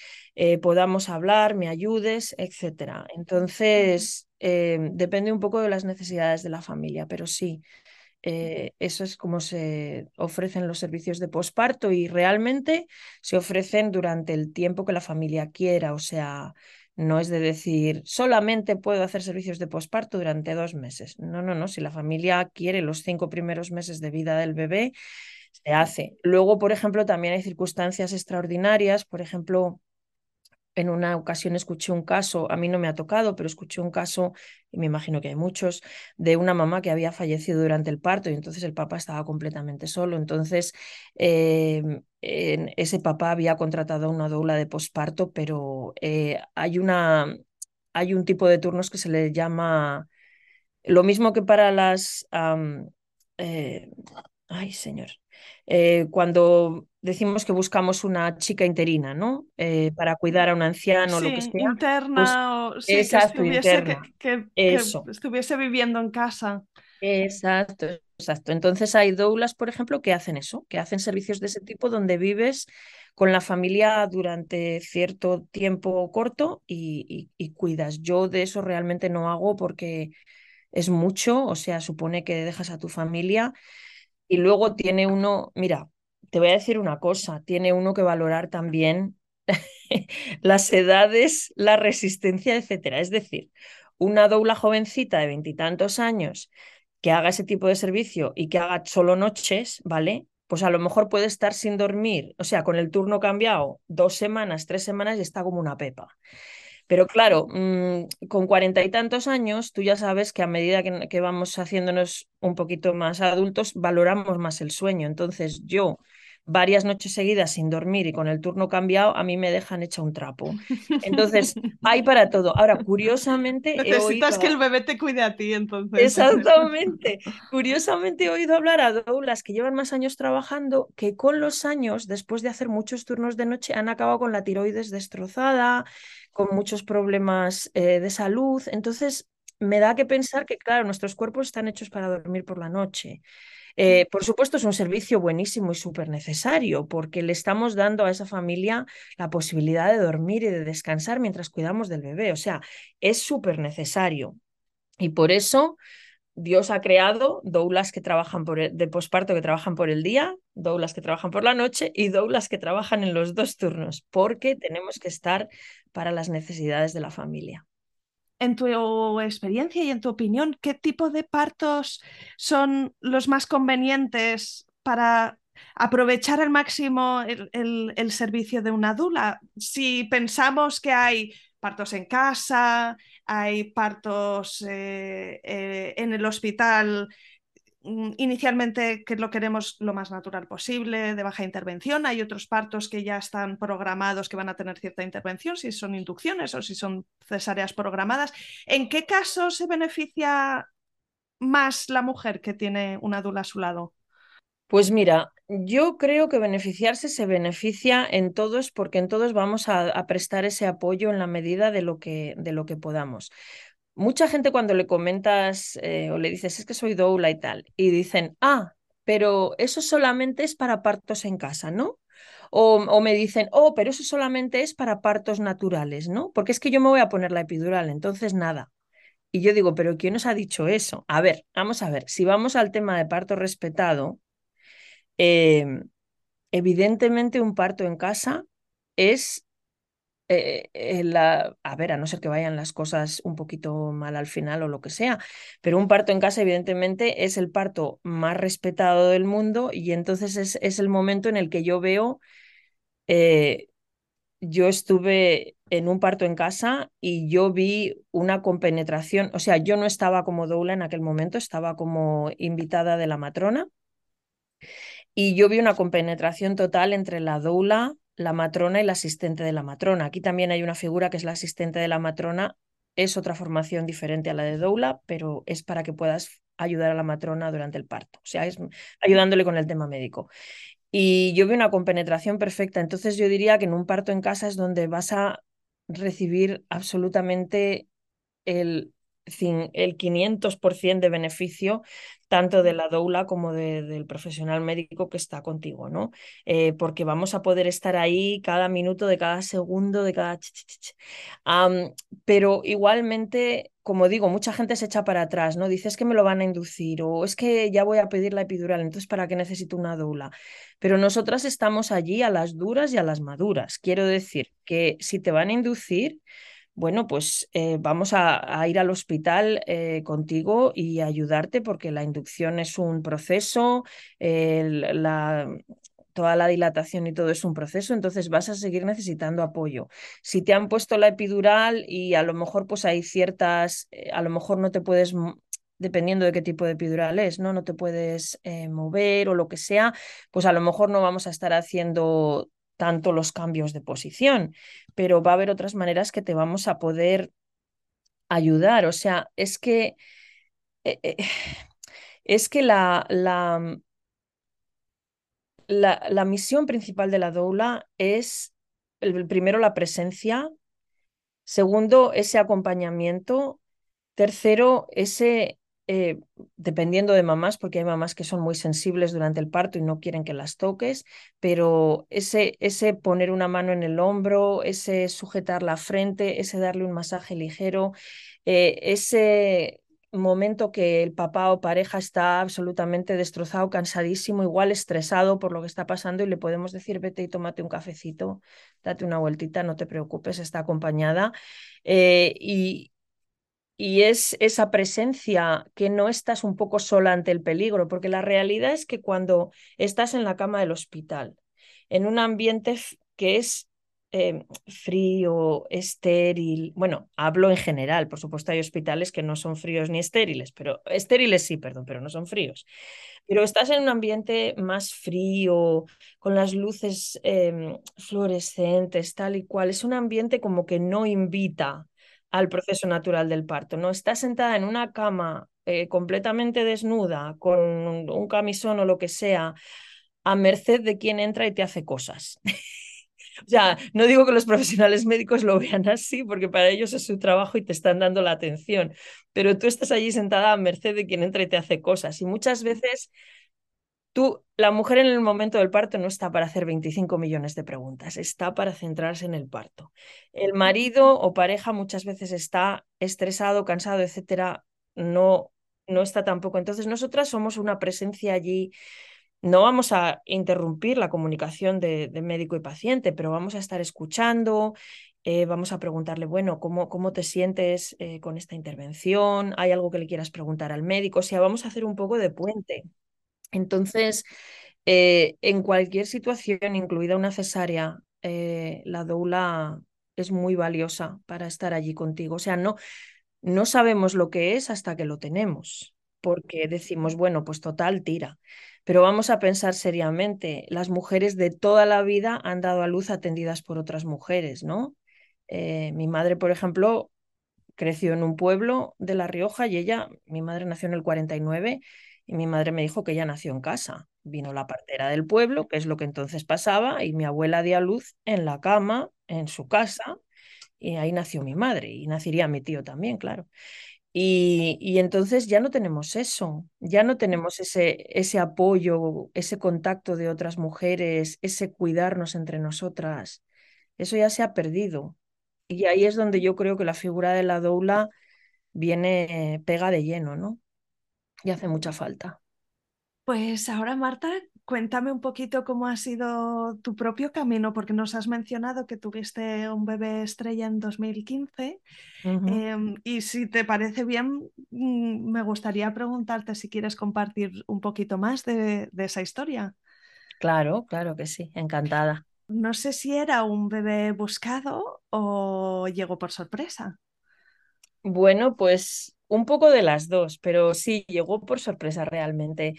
podamos hablar, me ayudes, etc. Entonces... depende un poco de las necesidades de la familia, pero sí, eh, eso es como se ofrecen los servicios de posparto y realmente se ofrecen durante el tiempo que la familia quiera. O sea, no es de decir, solamente puedo hacer servicios de posparto durante dos meses. No, no, no. Si la familia quiere los cinco primeros meses de vida del bebé, se hace. Luego, por ejemplo, también hay circunstancias extraordinarias. Por ejemplo, en una ocasión escuché un caso, a mí no me ha tocado, pero escuché un caso, y me imagino que hay muchos, de una mamá que había fallecido durante el parto y entonces el papá estaba completamente solo. Entonces, em, ese papá había contratado una doula de posparto, pero eh, hay, una, hay un tipo de turnos que se le llama lo mismo que para las... Eh, ay, señor. Eh, cuando decimos que buscamos una chica interina, ¿no? Eh, para cuidar a un anciano o lo que sea. Interna pues, o sí, exacto, que, estuviese, Que, estuviese viviendo en casa. Exacto, exacto. Entonces hay doulas, por ejemplo, que hacen eso, que hacen servicios de ese tipo donde vives con la familia durante cierto tiempo corto y, y cuidas. Yo de eso realmente no hago porque es mucho, o sea, supone que dejas a tu familia y luego tiene uno, mira, te voy a decir una cosa, tiene uno que valorar también las edades, la resistencia, etcétera. Es decir, una doula jovencita de veintitantos años que haga ese tipo de servicio y que haga solo noches, ¿vale? Pues a lo mejor puede estar sin dormir, o sea, con el turno cambiado, dos semanas, tres semanas y está como una pepa. Pero claro, mm, con cuarenta y tantos años, tú ya sabes que a medida que, que, vamos haciéndonos un poquito más adultos, valoramos más el sueño. Entonces yo, varias noches seguidas sin dormir y con el turno cambiado, a mí me dejan hecha un trapo. Entonces, hay para todo. Ahora, curiosamente... Necesitas que el bebé te cuide a ti, entonces. Exactamente. curiosamente he oído hablar a doulas que llevan más años trabajando que con los años, después de hacer muchos turnos de noche, han acabado con la tiroides destrozada, con muchos problemas eh, de salud. Entonces, me da que pensar que, claro, nuestros cuerpos están hechos para dormir por la noche. Eh, por supuesto, es un servicio buenísimo y súper necesario porque le estamos dando a esa familia la posibilidad de dormir y de descansar mientras cuidamos del bebé. O sea, es súper necesario. Y por eso Dios ha creado doulas que trabajan por de posparto que trabajan por el día, doulas que trabajan por la noche y doulas que trabajan en los dos turnos, porque tenemos que estar para las necesidades de la familia en tu experiencia y en tu opinión, ¿qué tipo de partos son los más convenientes para aprovechar al máximo el, servicio de una dula? Si pensamos que hay partos en casa, hay partos eh, eh, en el hospital inicialmente que lo queremos lo más natural posible, de baja intervención. Hay otros partos que ya están programados que van a tener cierta intervención, si son inducciones o si son cesáreas programadas. ¿En qué caso se beneficia más la mujer que tiene una dula a su lado? Pues mira, yo creo que beneficiarse se beneficia en todos porque en todos vamos a, prestar ese apoyo en la medida de lo que, de lo que podamos. Mucha gente cuando le comentas eh, o le dices es que soy doula y tal, y dicen, ah, pero eso solamente es para partos en casa, ¿no? O, me dicen, oh, pero eso solamente es para partos naturales, ¿no? Porque es que yo me voy a poner la epidural, entonces nada. Y yo digo, pero ¿quién nos ha dicho eso? A ver, vamos a ver, si vamos al tema de parto respetado, Em, evidentemente un parto en casa es eh, eh, a ver, a no ser que vayan las cosas un poquito mal al final o lo que sea, pero un parto en casa evidentemente es el parto más respetado del mundo y entonces es, es el momento en el que yo veo, eh, yo estuve en un parto en casa y yo vi una compenetración, o sea, yo no estaba como doula en aquel momento, estaba como invitada de la matrona y yo vi una compenetración total entre la doula, la matrona y la asistente de la matrona. Aquí también hay una figura que es la asistente de la matrona. Es otra formación diferente a la de doula, pero es para que puedas ayudar a la matrona durante el parto. O sea, es ayudándole con el tema médico. Y yo vi una compenetración perfecta. Entonces yo diría que en un parto en casa es donde vas a recibir absolutamente el el 500% de beneficio tanto de la doula como del profesional médico que está contigo, ¿no? Eh, porque vamos a poder estar ahí cada minuto de cada segundo, de cada... pero igualmente, como digo, mucha gente se echa para atrás, ¿no? Dices que me lo van a inducir o es que ya voy a pedir la epidural, entonces ¿para qué necesito una doula? Pero nosotras estamos allí a las duras y a las maduras. Quiero decir que si te van a inducir bueno, pues eh, vamos a, ir al hospital eh, contigo y ayudarte porque la inducción es un proceso, toda la dilatación y todo es un proceso, entonces vas a seguir necesitando apoyo. Si te han puesto la epidural y a lo mejor pues hay ciertas, eh, a lo mejor no te puedes dependiendo de qué tipo de epidural es, ¿no? No te puedes mover o lo que sea, pues a lo mejor no vamos a estar haciendo tanto los cambios de posición, pero va a haber otras maneras que te vamos a poder ayudar. O sea, es que, eh, eh, es que la, la, la, misión principal de la doula es, el, primero, la presencia, segundo, ese acompañamiento, tercero, ese eh, dependiendo de mamás, porque hay mamás que son muy sensibles durante el parto y no quieren que las toques, pero ese, ese poner una mano en el hombro, ese sujetar la frente, ese darle un masaje ligero, eh, ese momento que el papá o pareja está absolutamente destrozado, cansadísimo, igual estresado por lo que está pasando y le podemos decir vete y tómate un cafecito, date una vueltita, no te preocupes, está acompañada. Eh, y, y es esa presencia que no estás un poco sola ante el peligro, porque la realidad es que cuando estás en la cama del hospital, en un ambiente que es em, frío, estéril, bueno, hablo en general, por supuesto hay hospitales que no son fríos ni estériles, pero estériles sí, perdón, pero no son fríos. Pero estás en un ambiente más frío, con las luces em, fluorescentes, tal y cual, es un ambiente como que no invita al proceso natural del parto. No está sentada en una cama eh, completamente desnuda, con un camisón o lo que sea, a merced de quien entra y te hace cosas. o sea, no digo que los profesionales médicos lo vean así, porque para ellos es su trabajo y te están dando la atención, pero tú estás allí sentada a merced de quien entra y te hace cosas. Y muchas veces Tú, la mujer en el momento del parto no está para hacer 25 millones de preguntas, está para centrarse en el parto. El marido o pareja muchas veces está estresado, cansado, etcétera, no, no está tampoco. Entonces, nosotras somos una presencia allí. No vamos a interrumpir la comunicación de, médico y paciente, pero vamos a estar escuchando, eh, vamos a preguntarle, bueno, ¿cómo, cómo te sientes eh, con esta intervención? ¿Hay algo que le quieras preguntar al médico? O sea, vamos a hacer un poco de puente. Entonces, eh, en cualquier situación, incluida una cesárea, eh, la doula es muy valiosa para estar allí contigo. O sea, no, no sabemos lo que es hasta que lo tenemos, porque decimos, bueno, pues total, tira. Pero vamos a pensar seriamente, las mujeres de toda la vida han dado a luz atendidas por otras mujeres, ¿no? Eh, mi madre, por ejemplo, creció en un pueblo de La Rioja y ella, mi madre nació en el 49 y mi madre me dijo que ella nació en casa. Vino la partera del pueblo, que es lo que entonces pasaba, y mi abuela dio a luz en la cama, en su casa, y ahí nació mi madre y nacería mi tío también, claro. Y, y, entonces ya no tenemos eso, ya no tenemos ese, ese apoyo, ese contacto de otras mujeres, ese cuidarnos entre nosotras. Eso ya se ha perdido. Y ahí es donde yo creo que la figura de la doula viene, pega de lleno, ¿no? Y hace mucha falta. Pues ahora, Marta, cuéntame un poquito cómo ha sido tu propio camino, porque nos has mencionado que tuviste un bebé estrella en 2015. Uh -huh. eh, y si te parece bien, mm, me gustaría preguntarte si quieres compartir un poquito más de, de esa historia. Claro, claro que sí, encantada. No sé si era un bebé buscado o llegó por sorpresa. Bueno, pues un poco de las dos, pero sí, llegó por sorpresa realmente.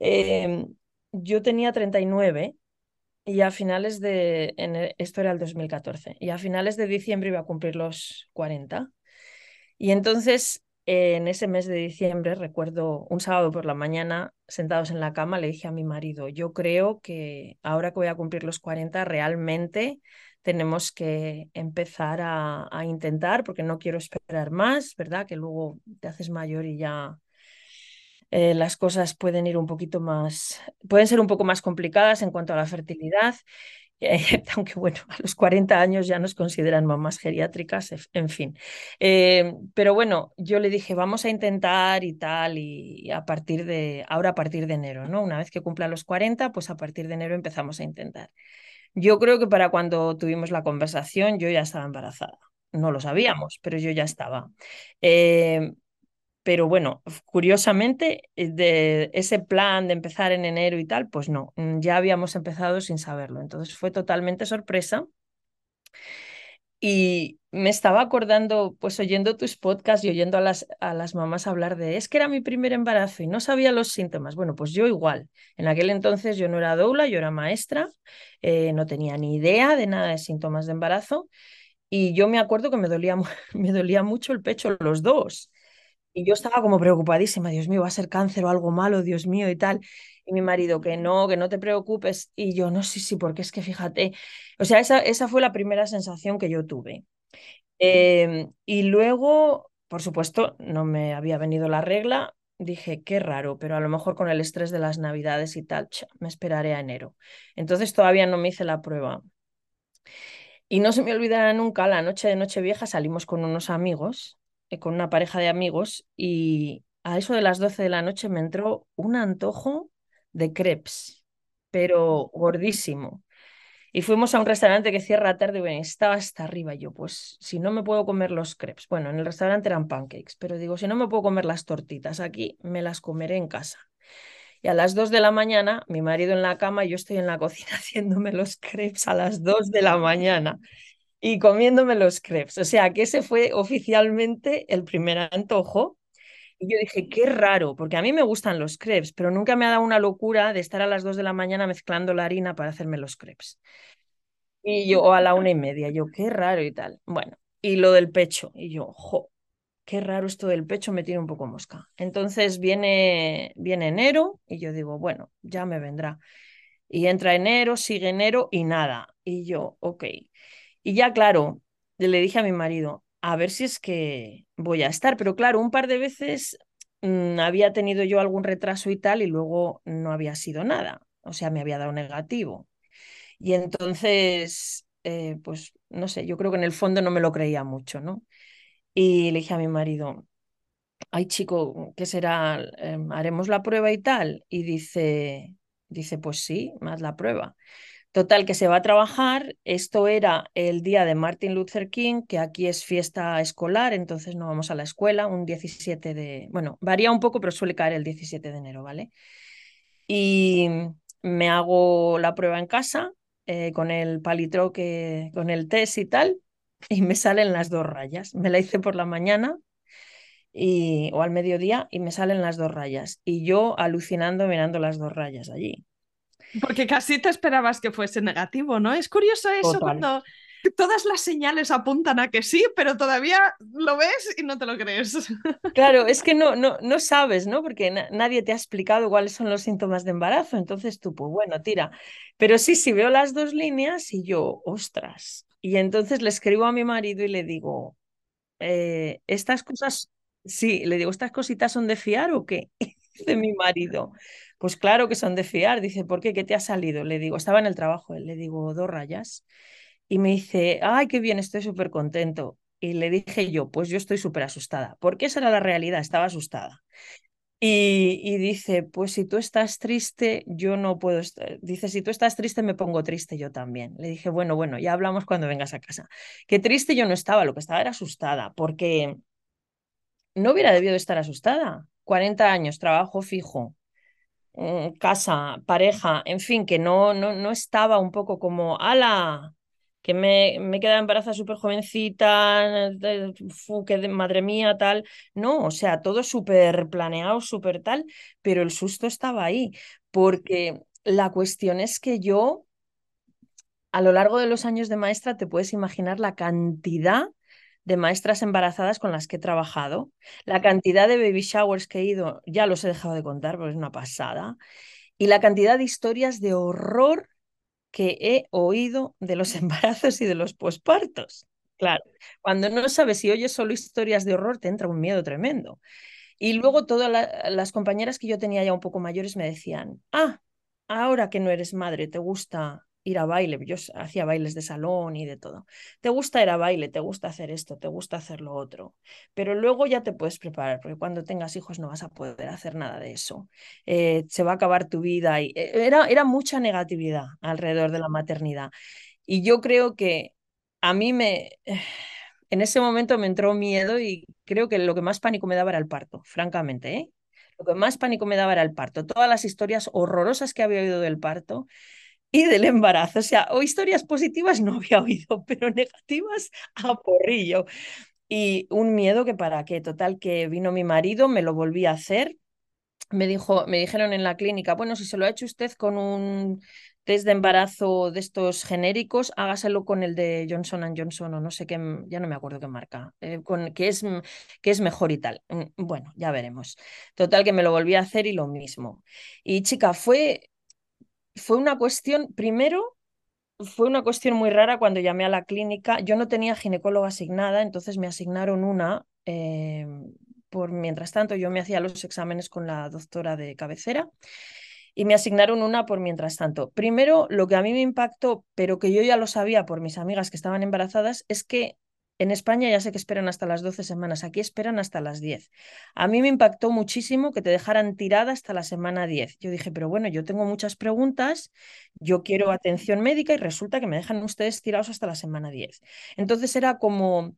Eh, yo tenía 39 y a finales de, el, esto era el 2014, y a finales de diciembre iba a cumplir los 40. Y entonces, eh, en ese mes de diciembre, recuerdo un sábado por la mañana, sentados en la cama, le dije a mi marido, yo creo que ahora que voy a cumplir los 40, realmente tenemos que empezar a, intentar, porque no quiero esperar más, ¿verdad? Que luego te haces mayor y ya eh, las cosas pueden ir un poquito más, pueden ser un poco más complicadas en cuanto a la fertilidad, eh, aunque bueno, a los 40 años ya nos consideran mamás geriátricas, en fin. Eh, pero bueno, yo le dije, vamos a intentar y tal, y a partir de, ahora a partir de enero, ¿no? Una vez que cumpla los 40, pues a partir de enero empezamos a intentar. Yo creo que para cuando tuvimos la conversación yo ya estaba embarazada. No lo sabíamos, pero yo ya estaba. Eh, pero bueno, curiosamente, eh, de ese plan de empezar en enero y tal, pues no, mm, ya habíamos empezado sin saberlo. Entonces fue totalmente sorpresa. Y me estaba acordando, pues oyendo tus podcasts y oyendo a las, a las mamás hablar de, es que era mi primer embarazo y no sabía los síntomas. Bueno, pues yo igual. En aquel entonces yo no era doula, yo era maestra, eh, no tenía ni idea de nada de síntomas de embarazo. Y yo me acuerdo que me dolía, me dolía mucho el pecho, los dos. Y yo estaba como preocupadísima, Dios mío, va a ser cáncer o algo malo, Dios mío, y tal. Y mi marido, que no, que no te preocupes. Y yo, no, sí, sí, porque es que fíjate, o sea, esa, esa fue la primera sensación que yo tuve. Eh, y luego, por supuesto, no me había venido la regla. Dije, qué raro, pero a lo mejor con el estrés de las navidades y tal, me esperaré a enero. Entonces todavía no me hice la prueba. Y no se me olvidará nunca, la noche de Nochevieja salimos con unos amigos con una pareja de amigos y a eso de las 12 de la noche me entró un antojo de crepes, pero gordísimo. Y fuimos a un restaurante que cierra tarde, bueno, estaba hasta arriba. yo, pues, si no me puedo comer los crepes, bueno, en el restaurante eran pancakes, pero digo, si no me puedo comer las tortitas aquí, me las comeré en casa. Y a las 2 de la mañana, mi marido en la cama y yo estoy en la cocina haciéndome los crepes a las 2 de la mañana y comiéndome los crepes. O sea, que ese fue oficialmente el primer antojo. Y yo dije, qué raro, porque a mí me gustan los crepes, pero nunca me ha dado una locura de estar a las dos de la mañana mezclando la harina para hacerme los crepes. Y yo, o a la una y media, yo, qué raro y tal. Bueno, y lo del pecho, y yo, jo, qué raro esto del pecho, me tiene un poco mosca. Entonces viene, viene enero y yo digo, bueno, ya me vendrá. Y entra enero, sigue enero y nada. Y yo, ok. Y ya, claro, le dije a mi marido, a ver si es que voy a estar, pero claro, un par de veces mmm, había tenido yo algún retraso y tal y luego no había sido nada, o sea, me había dado negativo. Y entonces, eh, pues, no sé, yo creo que en el fondo no me lo creía mucho, ¿no? Y le dije a mi marido, ay chico, ¿qué será? Eh, ¿Haremos la prueba y tal? Y dice, dice, pues sí, más la prueba. Total, que se va a trabajar. Esto era el día de Martin Luther King, que aquí es fiesta escolar, entonces no vamos a la escuela, un 17 de... Bueno, varía un poco, pero suele caer el 17 de enero, ¿vale? Y me hago la prueba en casa eh, con el palitroque, con el test y tal, y me salen las dos rayas. Me la hice por la mañana y, o al mediodía y me salen las dos rayas. Y yo alucinando mirando las dos rayas allí. Porque casi te esperabas que fuese negativo, ¿no? Es curioso eso cuando todas las señales apuntan a que sí, pero todavía lo ves y no te lo crees. Claro, es que no, no, no sabes, ¿no? Porque nadie te ha explicado cuáles son los síntomas de embarazo, entonces tú, pues bueno, tira. Pero sí, sí veo las dos líneas y yo, ostras. Y entonces le escribo a mi marido y le digo, eh, estas cosas, sí, le digo, ¿estas cositas son de fiar o qué? Dice mi marido. Pues claro que son de fiar. Dice, ¿por qué? ¿Qué te ha salido? Le digo, estaba en el trabajo, le digo, dos rayas. Y me dice, ay, qué bien, estoy súper contento. Y le dije yo, pues yo estoy súper asustada, porque esa era la realidad, estaba asustada. Y, dice, pues si tú estás triste, yo no puedo estar. Dice, si tú estás triste, me pongo triste yo también. Le dije, bueno, bueno, ya hablamos cuando vengas a casa. Qué triste yo no estaba, lo que estaba era asustada, porque no hubiera debido estar asustada. 40 años, trabajo fijo, casa, pareja, en fin, que no, no, no estaba un poco como, ala, que me, me queda embarazada súper jovencita, que madre mía, tal. No, o sea, todo súper planeado, súper tal, pero el susto estaba ahí, porque la cuestión es que yo, a lo largo de los años de maestra, te puedes imaginar la cantidad de maestras embarazadas con las que he trabajado, la cantidad de baby showers que he ido, ya los he dejado de contar, porque es una pasada, y la cantidad de historias de horror que he oído de los embarazos y de los pospartos. Claro, cuando no sabes si oyes solo historias de horror, te entra un miedo tremendo. Y luego todas las compañeras que yo tenía ya un poco mayores me decían, ah, ahora que no eres madre, te gusta ir a baile, yo hacía bailes de salón y de todo. Te gusta ir a baile, te gusta hacer esto, te gusta hacer lo otro, pero luego ya te puedes preparar, porque cuando tengas hijos no vas a poder hacer nada de eso. Eh, se va a acabar tu vida y eh, era, era mucha negatividad alrededor de la maternidad. Y yo creo que a mí me... En ese momento me entró miedo y creo que lo que más pánico me daba era el parto, francamente. ¿eh? Lo que más pánico me daba era el parto. Todas las historias horrorosas que había oído del parto y del embarazo. O sea, o historias positivas no había oído, pero negativas a porrillo. Y un miedo que para qué, total, que vino mi marido, me lo volví a hacer. Me, dijo, me dijeron en la clínica, bueno, si se lo ha hecho usted con un test de embarazo de estos genéricos, hágaselo con el de Johnson Johnson o no sé qué, ya no me acuerdo qué marca, eh, con, que, es, que es mejor y tal. Mm, bueno, ya veremos. Total que me lo volví a hacer y lo mismo. Y chica, fue fue una cuestión, primero, fue una cuestión muy rara cuando llamé a la clínica. Yo no tenía ginecóloga asignada, entonces me asignaron una. Eh, por mientras tanto, yo me hacía los exámenes con la doctora de cabecera y me asignaron una por mientras tanto. Primero, lo que a mí me impactó, pero que yo ya lo sabía por mis amigas que estaban embarazadas, es que en España ya sé que esperan hasta las 12 semanas, aquí esperan hasta las 10. A mí me impactó muchísimo que te dejaran tirada hasta la semana 10. Yo dije, pero bueno, yo tengo muchas preguntas, yo quiero atención médica y resulta que me dejan ustedes tirados hasta la semana 10. Entonces era como,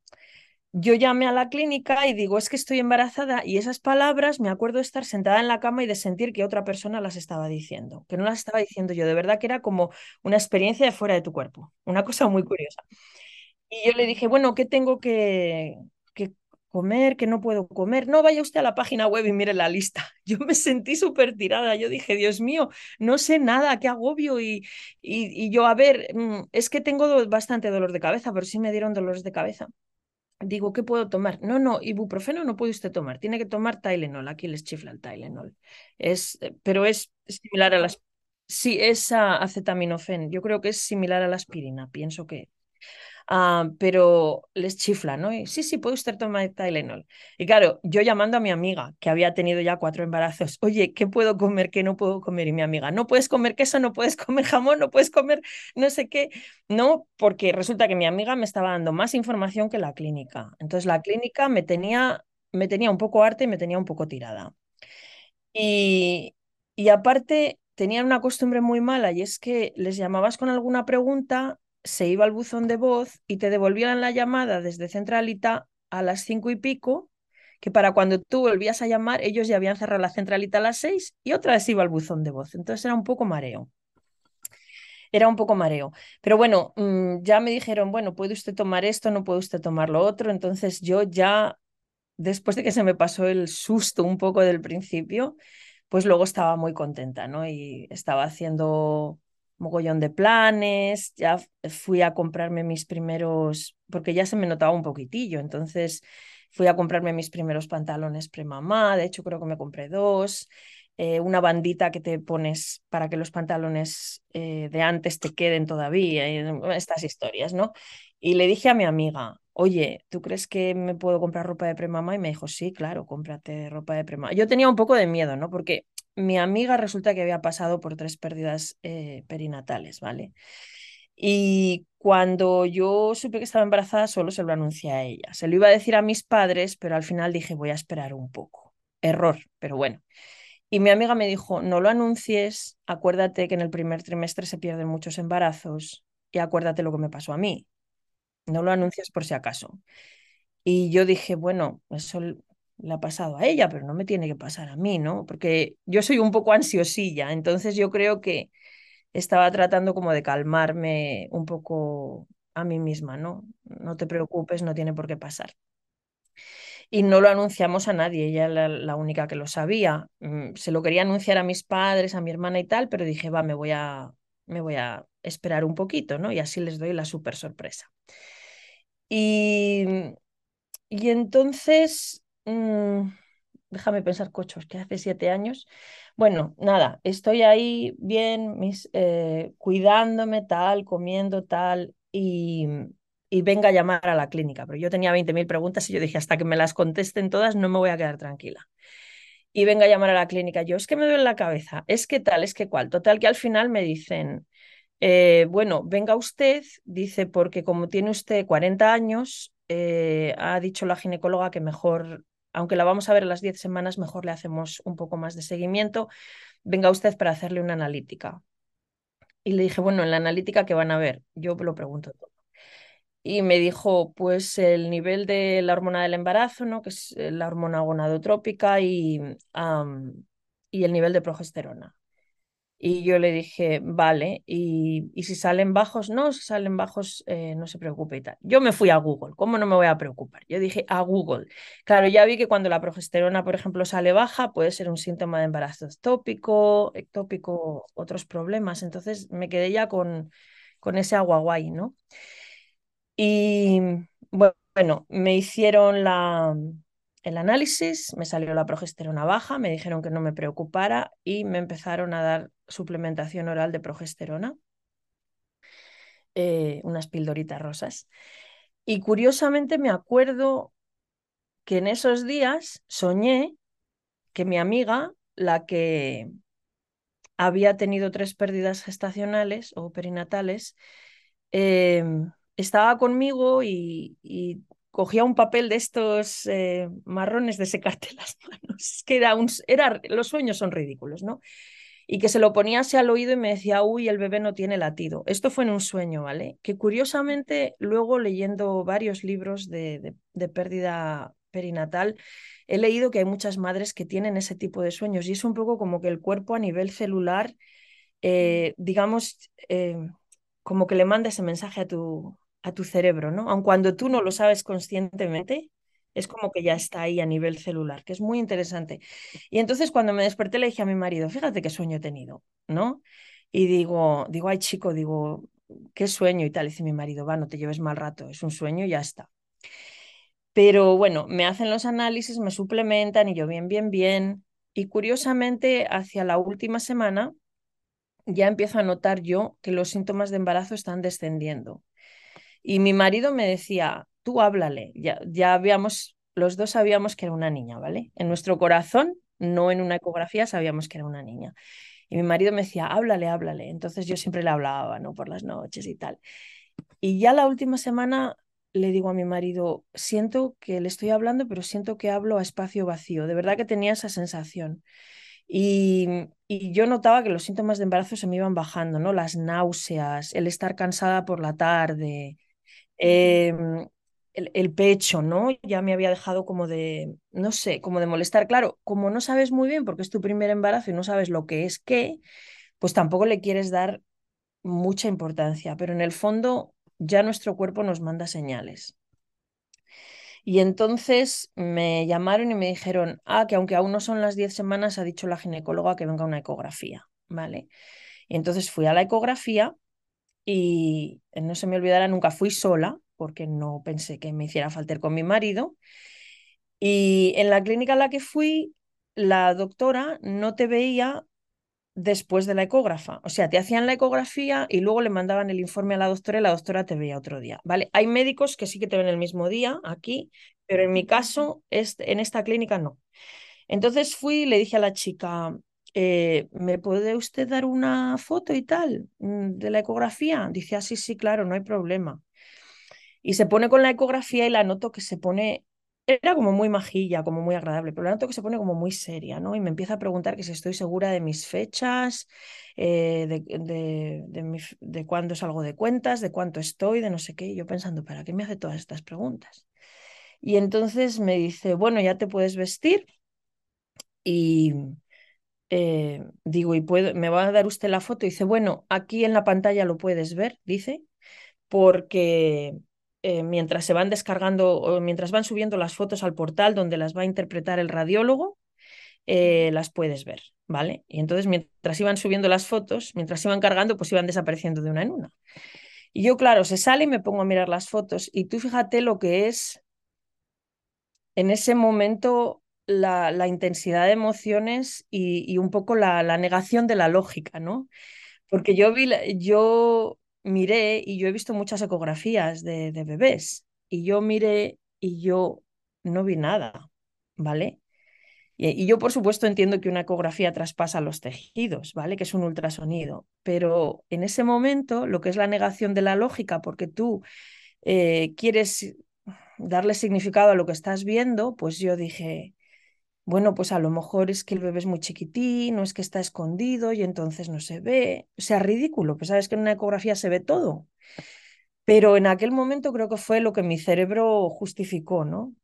yo llamé a la clínica y digo, es que estoy embarazada y esas palabras me acuerdo de estar sentada en la cama y de sentir que otra persona las estaba diciendo, que no las estaba diciendo yo, de verdad que era como una experiencia de fuera de tu cuerpo, una cosa muy curiosa. Y yo le dije, bueno, ¿qué tengo que, que comer? ¿Qué no puedo comer? No, vaya usted a la página web y mire la lista. Yo me sentí súper tirada. Yo dije, Dios mío, no sé nada, qué agobio. Y, y, yo, a ver, mm, es que tengo bastante dolor de cabeza, pero sí me dieron dolores de cabeza. Digo, ¿qué puedo tomar? No, no, ibuprofeno no puede usted tomar. Tiene que tomar Tylenol. Aquí les chifla el Tylenol. Es, eh, pero es similar a las... Sí, es acetaminofén. Yo creo que es similar a la aspirina. Pienso que Ah, pero les chifla, ¿no? Y, sí, sí, puede usted tomar Tylenol. Y claro, yo llamando a mi amiga, que había tenido ya cuatro embarazos, oye, ¿qué puedo comer, qué no puedo comer? Y mi amiga, no puedes comer queso, no puedes comer jamón, no puedes comer no sé qué. No, porque resulta que mi amiga me estaba dando más información que la clínica. Entonces la clínica me tenía, me tenía un poco arte y me tenía un poco tirada. Y, y aparte tenían una costumbre muy mala y es que les llamabas con alguna pregunta se iba al buzón de voz y te devolvían la llamada desde centralita a las cinco y pico, que para cuando tú volvías a llamar, ellos ya habían cerrado la centralita a las seis y otra vez iba al buzón de voz. Entonces era un poco mareo. Era un poco mareo. Pero bueno, mm, ya me dijeron, bueno, puede usted tomar esto, no puede usted tomar lo otro. Entonces yo ya después de que se me pasó el susto un poco del principio, pues luego estaba muy contenta, ¿no? Y estaba haciendo mogollón de planes, ya fui a comprarme mis primeros, porque ya se me notaba un poquitillo, entonces fui a comprarme mis primeros pantalones premamá, de hecho creo que me compré dos, eh, una bandita que te pones para que los pantalones eh, de antes te queden todavía, estas historias, ¿no? Y le dije a mi amiga, oye, ¿tú crees que me puedo comprar ropa de premamá? Y me dijo, sí, claro, cómprate ropa de premamá. Yo tenía un poco de miedo, ¿no? Porque mi amiga resulta que había pasado por tres pérdidas eh, perinatales, ¿vale? Y cuando yo supe que estaba embarazada, solo se lo anuncié a ella. Se lo iba a decir a mis padres, pero al final dije, voy a esperar un poco. Error, pero bueno. Y mi amiga me dijo, no lo anuncies, acuérdate que en el primer trimestre se pierden muchos embarazos y acuérdate lo que me pasó a mí. No lo anuncias por si acaso. Y yo dije, bueno, eso le ha pasado a ella, pero no me tiene que pasar a mí, ¿no? Porque yo soy un poco ansiosilla, entonces yo creo que estaba tratando como de calmarme un poco a mí misma, ¿no? No te preocupes, no tiene por qué pasar. Y no lo anunciamos a nadie, ella era la, única que lo sabía. Mm, se lo quería anunciar a mis padres, a mi hermana y tal, pero dije, va, me voy a, me voy a esperar un poquito, ¿no? Y así les doy la súper sorpresa. Y, y entonces, mm, déjame pensar, cochos, que hace siete años. Bueno, nada, estoy ahí bien, mis, eh, cuidándome tal, comiendo tal, y, y venga a llamar a la clínica. Pero yo tenía 20.000 preguntas y yo dije, hasta que me las contesten todas, no me voy a quedar tranquila. Y venga a llamar a la clínica. Yo, es que me duele la cabeza, es que tal, es que cual. Total, que al final me dicen, eh, bueno, venga usted, dice, porque como tiene usted 40 años, eh, ha dicho la ginecóloga que mejor, aunque la vamos a ver a las 10 semanas, mejor le hacemos un poco más de seguimiento. Venga usted para hacerle una analítica. Y le dije, bueno, en la analítica que van a ver, yo lo pregunto todo. Y me dijo, pues el nivel de la hormona del embarazo, ¿no? que es eh, la hormona gonadotrópica, y, y el nivel de progesterona. Y yo le dije, vale, y, y si salen bajos, no, si salen bajos, eh, no se preocupe y tal. Yo me fui a Google, ¿cómo no me voy a preocupar? Yo dije a Google. Claro, ya vi que cuando la progesterona, por ejemplo, sale baja, puede ser un síntoma de embarazo ectópico, ectópico, otros problemas. Entonces me quedé ya con, con ese agua guay, ¿no? Y bueno, me hicieron la, el análisis, me salió la progesterona baja, me dijeron que no me preocupara y me empezaron a dar suplementación oral de progesterona, eh, unas pildoritas rosas. Y curiosamente me acuerdo que en esos días soñé que mi amiga, la que había tenido tres pérdidas gestacionales o perinatales, em, estaba conmigo y, cogía un papel de estos eh, marrones de secarte las manos. Que era, los sueños son ridículos, ¿no? Y que se lo ponía así al oído y me decía, uy, el bebé no tiene latido. Esto fue en un sueño, ¿vale? Que curiosamente, luego leyendo varios libros de, de, pérdida perinatal, he leído que hay muchas madres que tienen ese tipo de sueños y es un poco como que el cuerpo a nivel celular, eh, digamos, eh, como que le manda ese mensaje a tu, a tu cerebro, ¿no? Aun cuando tú no lo sabes conscientemente, es como que ya está ahí a nivel celular, que es muy interesante. Y entonces cuando me desperté le dije a mi marido, fíjate qué sueño he tenido, ¿no? Y digo, digo, ay chico, digo, qué sueño y tal. Y dice mi marido, va, no te lleves mal rato, es un sueño y ya está. Pero bueno, me hacen los análisis, me suplementan y yo bien, bien, bien. Y curiosamente, hacia la última semana ya empiezo a notar yo que los síntomas de embarazo están descendiendo. Y mi marido me decía, tú háblale, ya, ya habíamos, los dos sabíamos que era una niña, ¿vale? En nuestro corazón, no en una ecografía, sabíamos que era una niña. Y mi marido me decía, háblale, háblale. Entonces yo siempre le hablaba, ¿no? Por las noches y tal. Y ya la última semana le digo a mi marido, siento que le estoy hablando, pero siento que hablo a espacio vacío. De verdad que tenía esa sensación. Y, y, yo notaba que los síntomas de embarazo se me iban bajando, ¿no? Las náuseas, el estar cansada por la tarde, Em, el, pecho, ¿no? Ya me había dejado como de, no sé, como de molestar. Claro, como no sabes muy bien porque es tu primer embarazo y no sabes lo que es qué, pues tampoco le quieres dar mucha importancia, pero en el fondo ya nuestro cuerpo nos manda señales. Y entonces me llamaron y me dijeron, ah, que aunque aún no son las 10 semanas, ha dicho la ginecóloga que venga una ecografía, ¿vale? Y entonces fui a la ecografía y no se me olvidará, nunca fui sola, porque no pensé que me hiciera falta con mi marido. Y en la clínica a la que fui, la doctora no te veía después de la ecógrafa. O sea, te hacían la ecografía y luego le mandaban el informe a la doctora y la doctora te veía otro día. ¿Vale? Hay médicos que sí que te ven el mismo día aquí, pero en mi caso, en esta clínica no. Entonces fui y le dije a la chica, eh, ¿me puede usted dar una foto y tal mm, de la ecografía? Dice, ah, sí, claro, no hay problema. Y se pone con la ecografía y la noto que se pone era como muy majilla, como muy agradable, pero la noto que se pone como muy seria, ¿no? Y me empieza a preguntar que si estoy segura de mis fechas, eh, de, de, de, de, cuándo salgo de cuentas, de cuánto estoy, de no sé qué. Y yo pensando, ¿para qué me hace todas estas preguntas? Y entonces me dice, bueno, ya te puedes vestir. Y eh, digo, ¿y puedo, me va a dar usted la foto? Y dice, bueno, aquí en la pantalla lo puedes ver, dice, porque eh, mientras se van descargando o mientras van subiendo las fotos al portal donde las va a interpretar el radiólogo, eh, las puedes ver, ¿vale? Y entonces mientras iban subiendo las fotos, mientras iban cargando, pues iban desapareciendo de una en una. Y yo, claro, se sale y me pongo a mirar las fotos y tú fíjate lo que es en ese momento la, intensidad de emociones y, y un poco la, la, negación de la lógica, ¿no? Porque yo vi, yo miré y yo he visto muchas ecografías de, de bebés y yo miré y yo no vi nada, ¿vale? Y, yo, por supuesto, entiendo que una ecografía traspasa los tejidos, ¿vale? Que es un ultrasonido, pero en ese momento, lo que es la negación de la lógica, porque tú eh, quieres darle significado a lo que estás viendo, pues yo dije, bueno, pues a lo mejor es que el bebé es muy chiquitín, no es que está escondido y entonces no se ve. O sea, ridículo, pues sabes que en una ecografía se ve todo. Pero en aquel momento creo que fue lo que mi cerebro justificó, ¿no?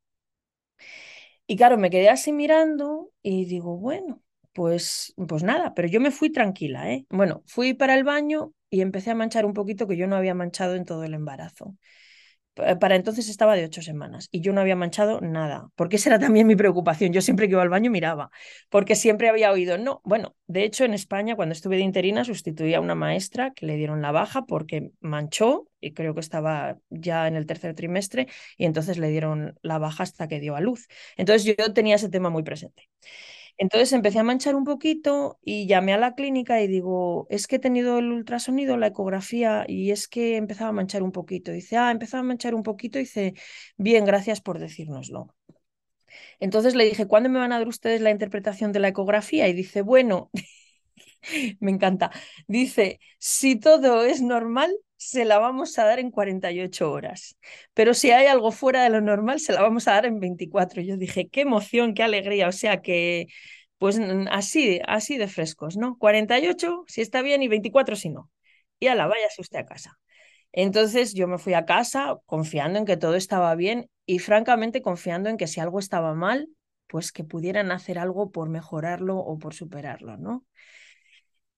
Y claro, me quedé así mirando y digo, bueno, pues, pues nada, pero yo me fui tranquila, ¿eh? Bueno, fui para el baño y empecé a manchar un poquito que yo no había manchado en todo el embarazo. Eh, para entonces estaba de ocho semanas y yo no había manchado nada, porque esa era también mi preocupación. Yo siempre que iba al baño miraba, porque siempre había oído, no, bueno, de hecho en España cuando estuve de interina sustituí a una maestra que le dieron la baja porque manchó y creo que estaba ya en el tercer trimestre y entonces le dieron la baja hasta que dio a luz. Entonces yo tenía ese tema muy presente. Entonces empecé a manchar un poquito y llamé a la clínica y digo, es que he tenido el ultrasonido, la ecografía y es que empezaba a manchar un poquito. Dice, ah, empezaba a manchar un poquito. Dice, bien, gracias por decírnoslo. Entonces le dije, ¿cuándo me van a dar ustedes la interpretación de la ecografía? Y dice, bueno, me encanta. Dice, si todo es normal, se la vamos a dar en 48 horas. Pero si hay algo fuera de lo normal, se la vamos a dar en 24. Yo dije, qué emoción, qué alegría. O sea que, pues así, así de frescos, ¿no? 48 si está bien y 24 si no. Y a la váyase usted a casa. Entonces yo me fui a casa confiando en que todo estaba bien y francamente confiando en que si algo estaba mal, pues que pudieran hacer algo por mejorarlo o por superarlo, ¿no?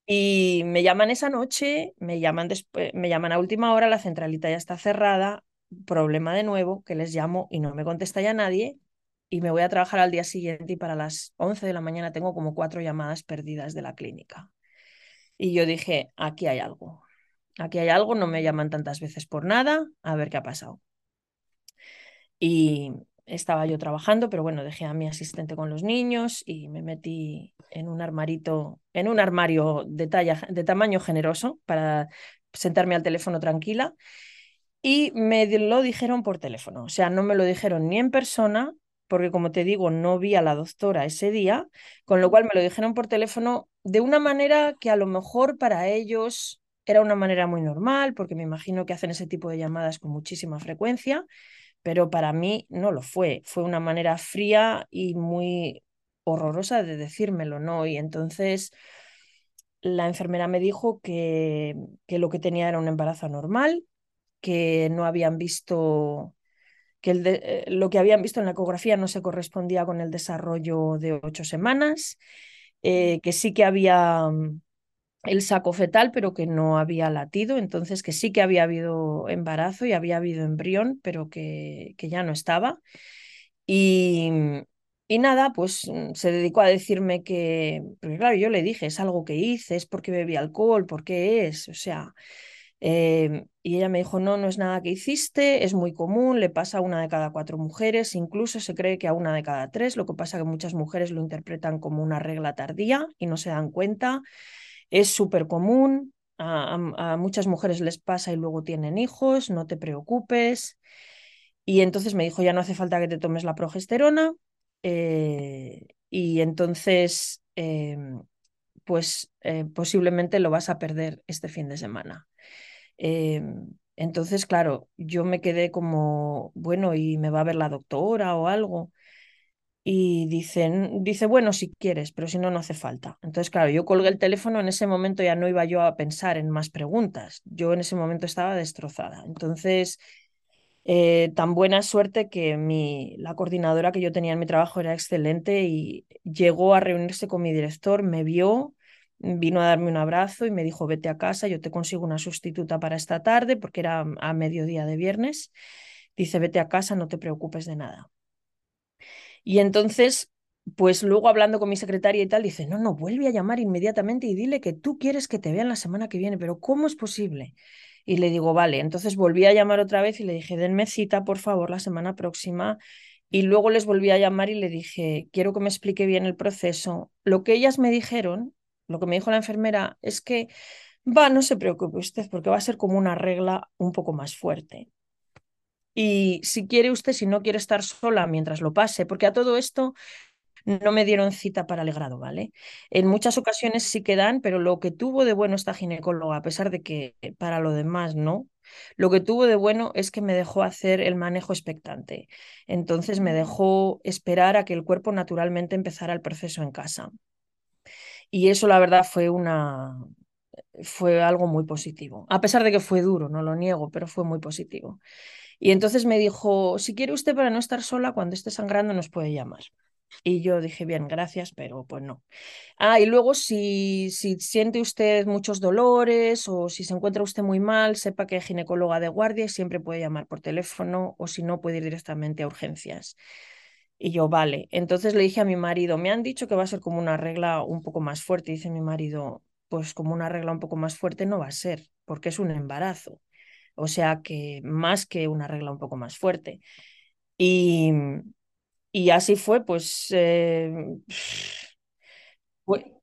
Y me llaman esa noche, me llaman, después, me llaman a última hora, la centralita ya está cerrada, problema de nuevo, que les llamo y no me contesta ya nadie, y me voy a trabajar al día siguiente y para las 11 de la mañana tengo como cuatro llamadas perdidas de la clínica. Y yo dije, aquí hay algo, aquí hay algo, no me llaman tantas veces por nada, a ver qué ha pasado. Y estaba yo trabajando, pero bueno, dejé a mi asistente con los niños y me metí en un armarito, en un armario de, talla, de tamaño generoso para sentarme al teléfono tranquila. Y me lo dijeron por teléfono, o sea, no me lo dijeron ni en persona, porque como te digo, no vi a la doctora ese día, con lo cual me lo dijeron por teléfono de una manera que a lo mejor para ellos era una manera muy normal, porque me imagino que hacen ese tipo de llamadas con muchísima frecuencia, pero para mí no lo fue. Fue una manera fría y muy horrorosa de decírmelo, ¿no? Y entonces la enfermera me dijo que, que lo que tenía era un embarazo normal, que no habían visto, que eh, lo que habían visto en la ecografía no se correspondía con el desarrollo de ocho semanas, eh, que sí que había el saco fetal, pero que no había latido, entonces que sí que había habido embarazo y había habido embrión, pero que, que ya no estaba. Y, y nada, pues mm, se dedicó a decirme que, porque claro, yo le dije, es algo que hice, es porque bebí alcohol, ¿por qué es? O sea, eh, y ella me dijo, no, no es nada que hiciste, es muy común, le pasa a una de cada cuatro mujeres, incluso se cree que a una de cada tres, lo que pasa que muchas mujeres lo interpretan como una regla tardía y no se dan cuenta. Es súper común, a, muchas mujeres les pasa y luego tienen hijos, no te preocupes. Y entonces me dijo, ya no hace falta que te tomes la progesterona. Eh, y entonces, eh, pues eh, posiblemente lo vas a perder este fin de semana. entonces, claro, yo me quedé como, bueno, ¿y me va a ver la doctora o algo? Y dicen, dice, bueno, si quieres, pero si no, no hace falta. Entonces, claro, yo colgué el teléfono, en ese momento ya no iba yo a pensar en más preguntas. Yo en ese momento estaba destrozada. Entonces, eh, tan buena suerte que mi, la coordinadora que yo tenía en mi trabajo era excelente y llegó a reunirse con mi director, me vio, vino a darme un abrazo y me dijo, vete a casa, yo te consigo una sustituta para esta tarde, porque era a mediodía de viernes. Dice, vete a casa, no te preocupes de nada. Y entonces, pues luego hablando con mi secretaria y tal, dice, no, no, vuelve a llamar inmediatamente y dile que tú quieres que te vean la semana que viene, pero ¿cómo es posible? Y le digo, vale, entonces volví a llamar otra vez y le dije, denme cita, por favor, la semana próxima. Y luego les volví a llamar y le dije, quiero que me explique bien el proceso. Lo que ellas me dijeron, lo que me dijo la enfermera, es que, va, no se preocupe usted, porque va a ser como una regla un poco más fuerte. Y si quiere usted, si no quiere estar sola mientras lo pase, porque a todo esto no me dieron cita para el grado, ¿vale? En muchas ocasiones sí que dan, pero lo que tuvo de bueno esta ginecóloga, a pesar de que para lo demás no, lo que tuvo de bueno es que me dejó hacer el manejo expectante. Entonces me dejó esperar a que el cuerpo naturalmente empezara el proceso en casa. Y eso la verdad fue una fue algo muy positivo. A pesar de que fue duro, no lo niego, pero fue muy positivo. Y entonces me dijo, si quiere usted para no estar sola, cuando esté sangrando nos puede llamar. Y yo dije, bien, gracias, pero pues no. Ah, y luego si, si siente usted muchos dolores o si se encuentra usted muy mal, sepa que hay ginecóloga de guardia y siempre puede llamar por teléfono o si no, puede ir directamente a urgencias. Y yo, vale. Entonces le dije a mi marido, me han dicho que va a ser como una regla un poco más fuerte. dice mi marido, pues como una regla un poco más fuerte no va a ser, porque es un embarazo. O sea que más que una regla un poco más fuerte. Y, y así fue, pues eh, fue,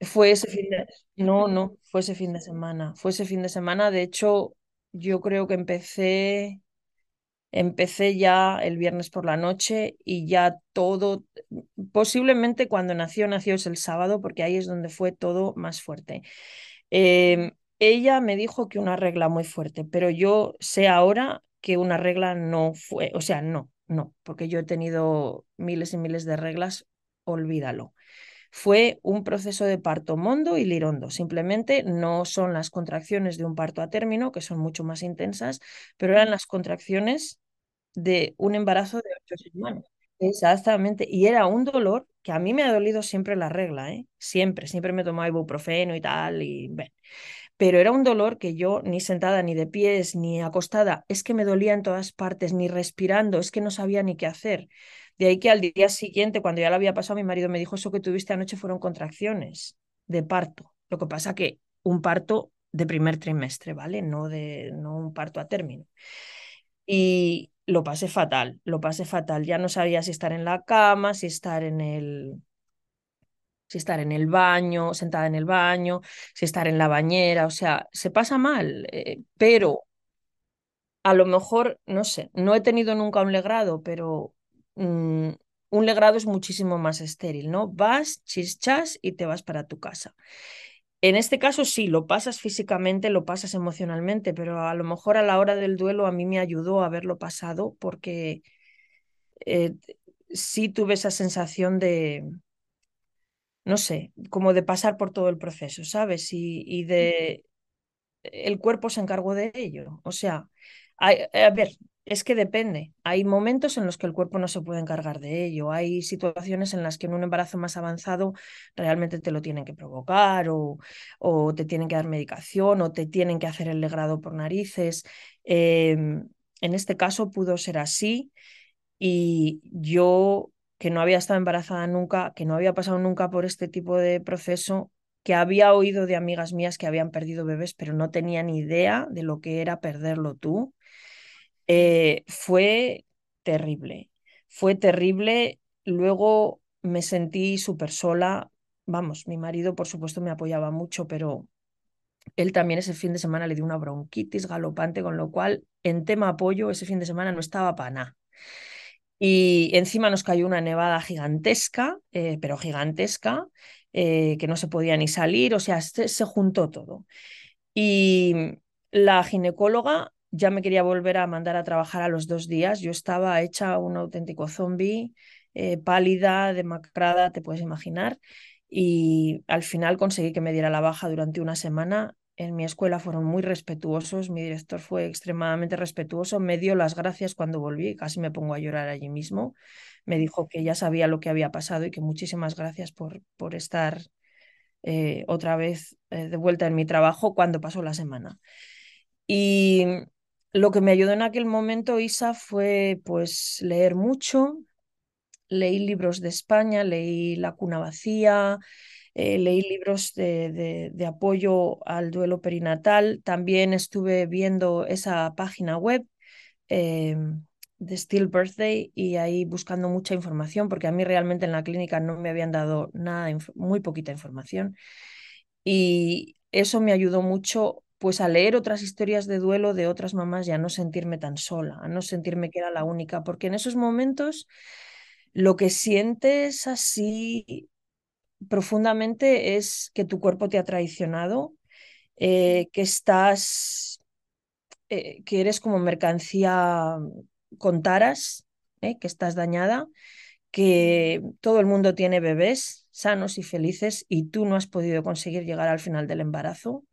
fue, ese fin de... No, no, fue ese fin de semana. Fue ese fin de semana. De hecho, yo creo que empecé, empecé ya el viernes por la noche y ya todo, posiblemente cuando nació, nació es el sábado, porque ahí es donde fue todo más fuerte. Eh, ella me dijo que una regla muy fuerte, pero yo sé ahora que una regla no fue, o sea, no, no, porque yo he tenido miles y miles de reglas, olvídalo. Fue un proceso de parto mondo y lirondo. Simplemente no son las contracciones de un parto a término, que son mucho más intensas, pero eran las contracciones de un embarazo de ocho semanas. Exactamente. Y era un dolor que a mí me ha dolido siempre la regla, ¿eh? Siempre, siempre me tomaba ibuprofeno y tal, y pero era un dolor que yo ni sentada, ni de pies, ni acostada, es que me dolía en todas partes, ni respirando, es que no sabía ni qué hacer. De ahí que al día siguiente, cuando ya lo había pasado, mi marido me dijo, eso que tuviste anoche fueron contracciones de parto. Lo que pasa que un parto de primer trimestre, ¿vale? No, de, no un parto a término. Y lo pasé fatal, lo pasé fatal. Ya no sabía si estar en la cama, si estar en el, si estar en el baño, sentada en el baño, si estar en la bañera, o sea, se pasa mal, eh, pero a lo mejor, no sé, no he tenido nunca un legrado, pero mm, un legrado es muchísimo más estéril, ¿no? Vas, chischas y te vas para tu casa. En este caso sí, lo pasas físicamente, lo pasas emocionalmente, pero a lo mejor a la hora del duelo a mí me ayudó a haberlo pasado porque eh, sí tuve esa sensación de, no sé, como de pasar por todo el proceso, ¿sabes? Y, y de... El cuerpo se encargó de ello. O sea, a, a ver, es que depende. Hay momentos en los que el cuerpo no se puede encargar de ello. Hay situaciones en las que en un embarazo más avanzado realmente te lo tienen que provocar o, o te tienen que dar medicación o te tienen que hacer el legrado por narices. Em, en este caso pudo ser así y yo que no había estado embarazada nunca, que no había pasado nunca por este tipo de proceso, que había oído de amigas mías que habían perdido bebés, pero no tenía ni idea de lo que era perderlo tú eh, fue terrible, fue terrible. Luego me sentí súper sola. Vamos, mi marido por supuesto me apoyaba mucho, pero él también ese fin de semana le dio una bronquitis galopante, con lo cual en tema apoyo ese fin de semana no estaba para nada. Y encima nos cayó una nevada gigantesca, eh, pero gigantesca, eh, que no se podía ni salir, o sea, se, juntó todo. Y la ginecóloga ya me quería volver a mandar a trabajar a los dos días. Yo estaba hecha un auténtico zombie, eh, pálida, demacrada, te puedes imaginar. Y al final conseguí que me diera la baja durante una semana. En mi escuela fueron muy respetuosos, mi director fue extremadamente respetuoso, me dio las gracias cuando volví, casi me pongo a llorar allí mismo. Me dijo que ya sabía lo que había pasado y que muchísimas gracias por, por estar eh, otra vez eh, de vuelta en mi trabajo cuando pasó la semana. Y lo que me ayudó en aquel momento, Isa, fue pues leer mucho. Leí libros de España, leí La cuna vacía, eh, leí libros de, de, apoyo al duelo perinatal. También estuve viendo esa página web eh, de Still Birthday y ahí buscando mucha información, porque a mí realmente en la clínica no me habían dado nada, muy poquita información. Y eso me ayudó mucho pues a leer otras historias de duelo de otras mamás y a no sentirme tan sola, a no sentirme que era la única, porque en esos momentos lo que sientes así profundamente es que tu cuerpo te ha traicionado, eh, que estás, eh, que eres como mercancía con taras, eh, que estás dañada, que todo el mundo tiene bebés sanos y felices y tú no has podido conseguir llegar al final del embarazo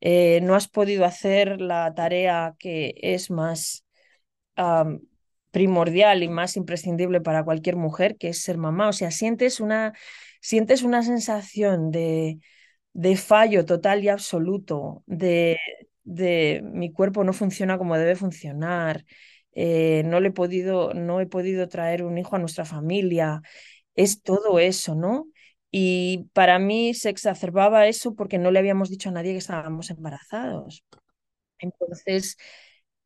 no has podido hacer la tarea que es más um, primordial y más imprescindible para cualquier mujer, que es ser mamá. O sea, sientes una, sientes una sensación de, de fallo total y absoluto, de, de mi cuerpo no funciona como debe funcionar, eh, no, le he podido, no he podido traer un hijo a nuestra familia. Es todo eso, ¿no? Y para mí se exacerbaba eso porque no le habíamos dicho a nadie que estábamos embarazados. Entonces,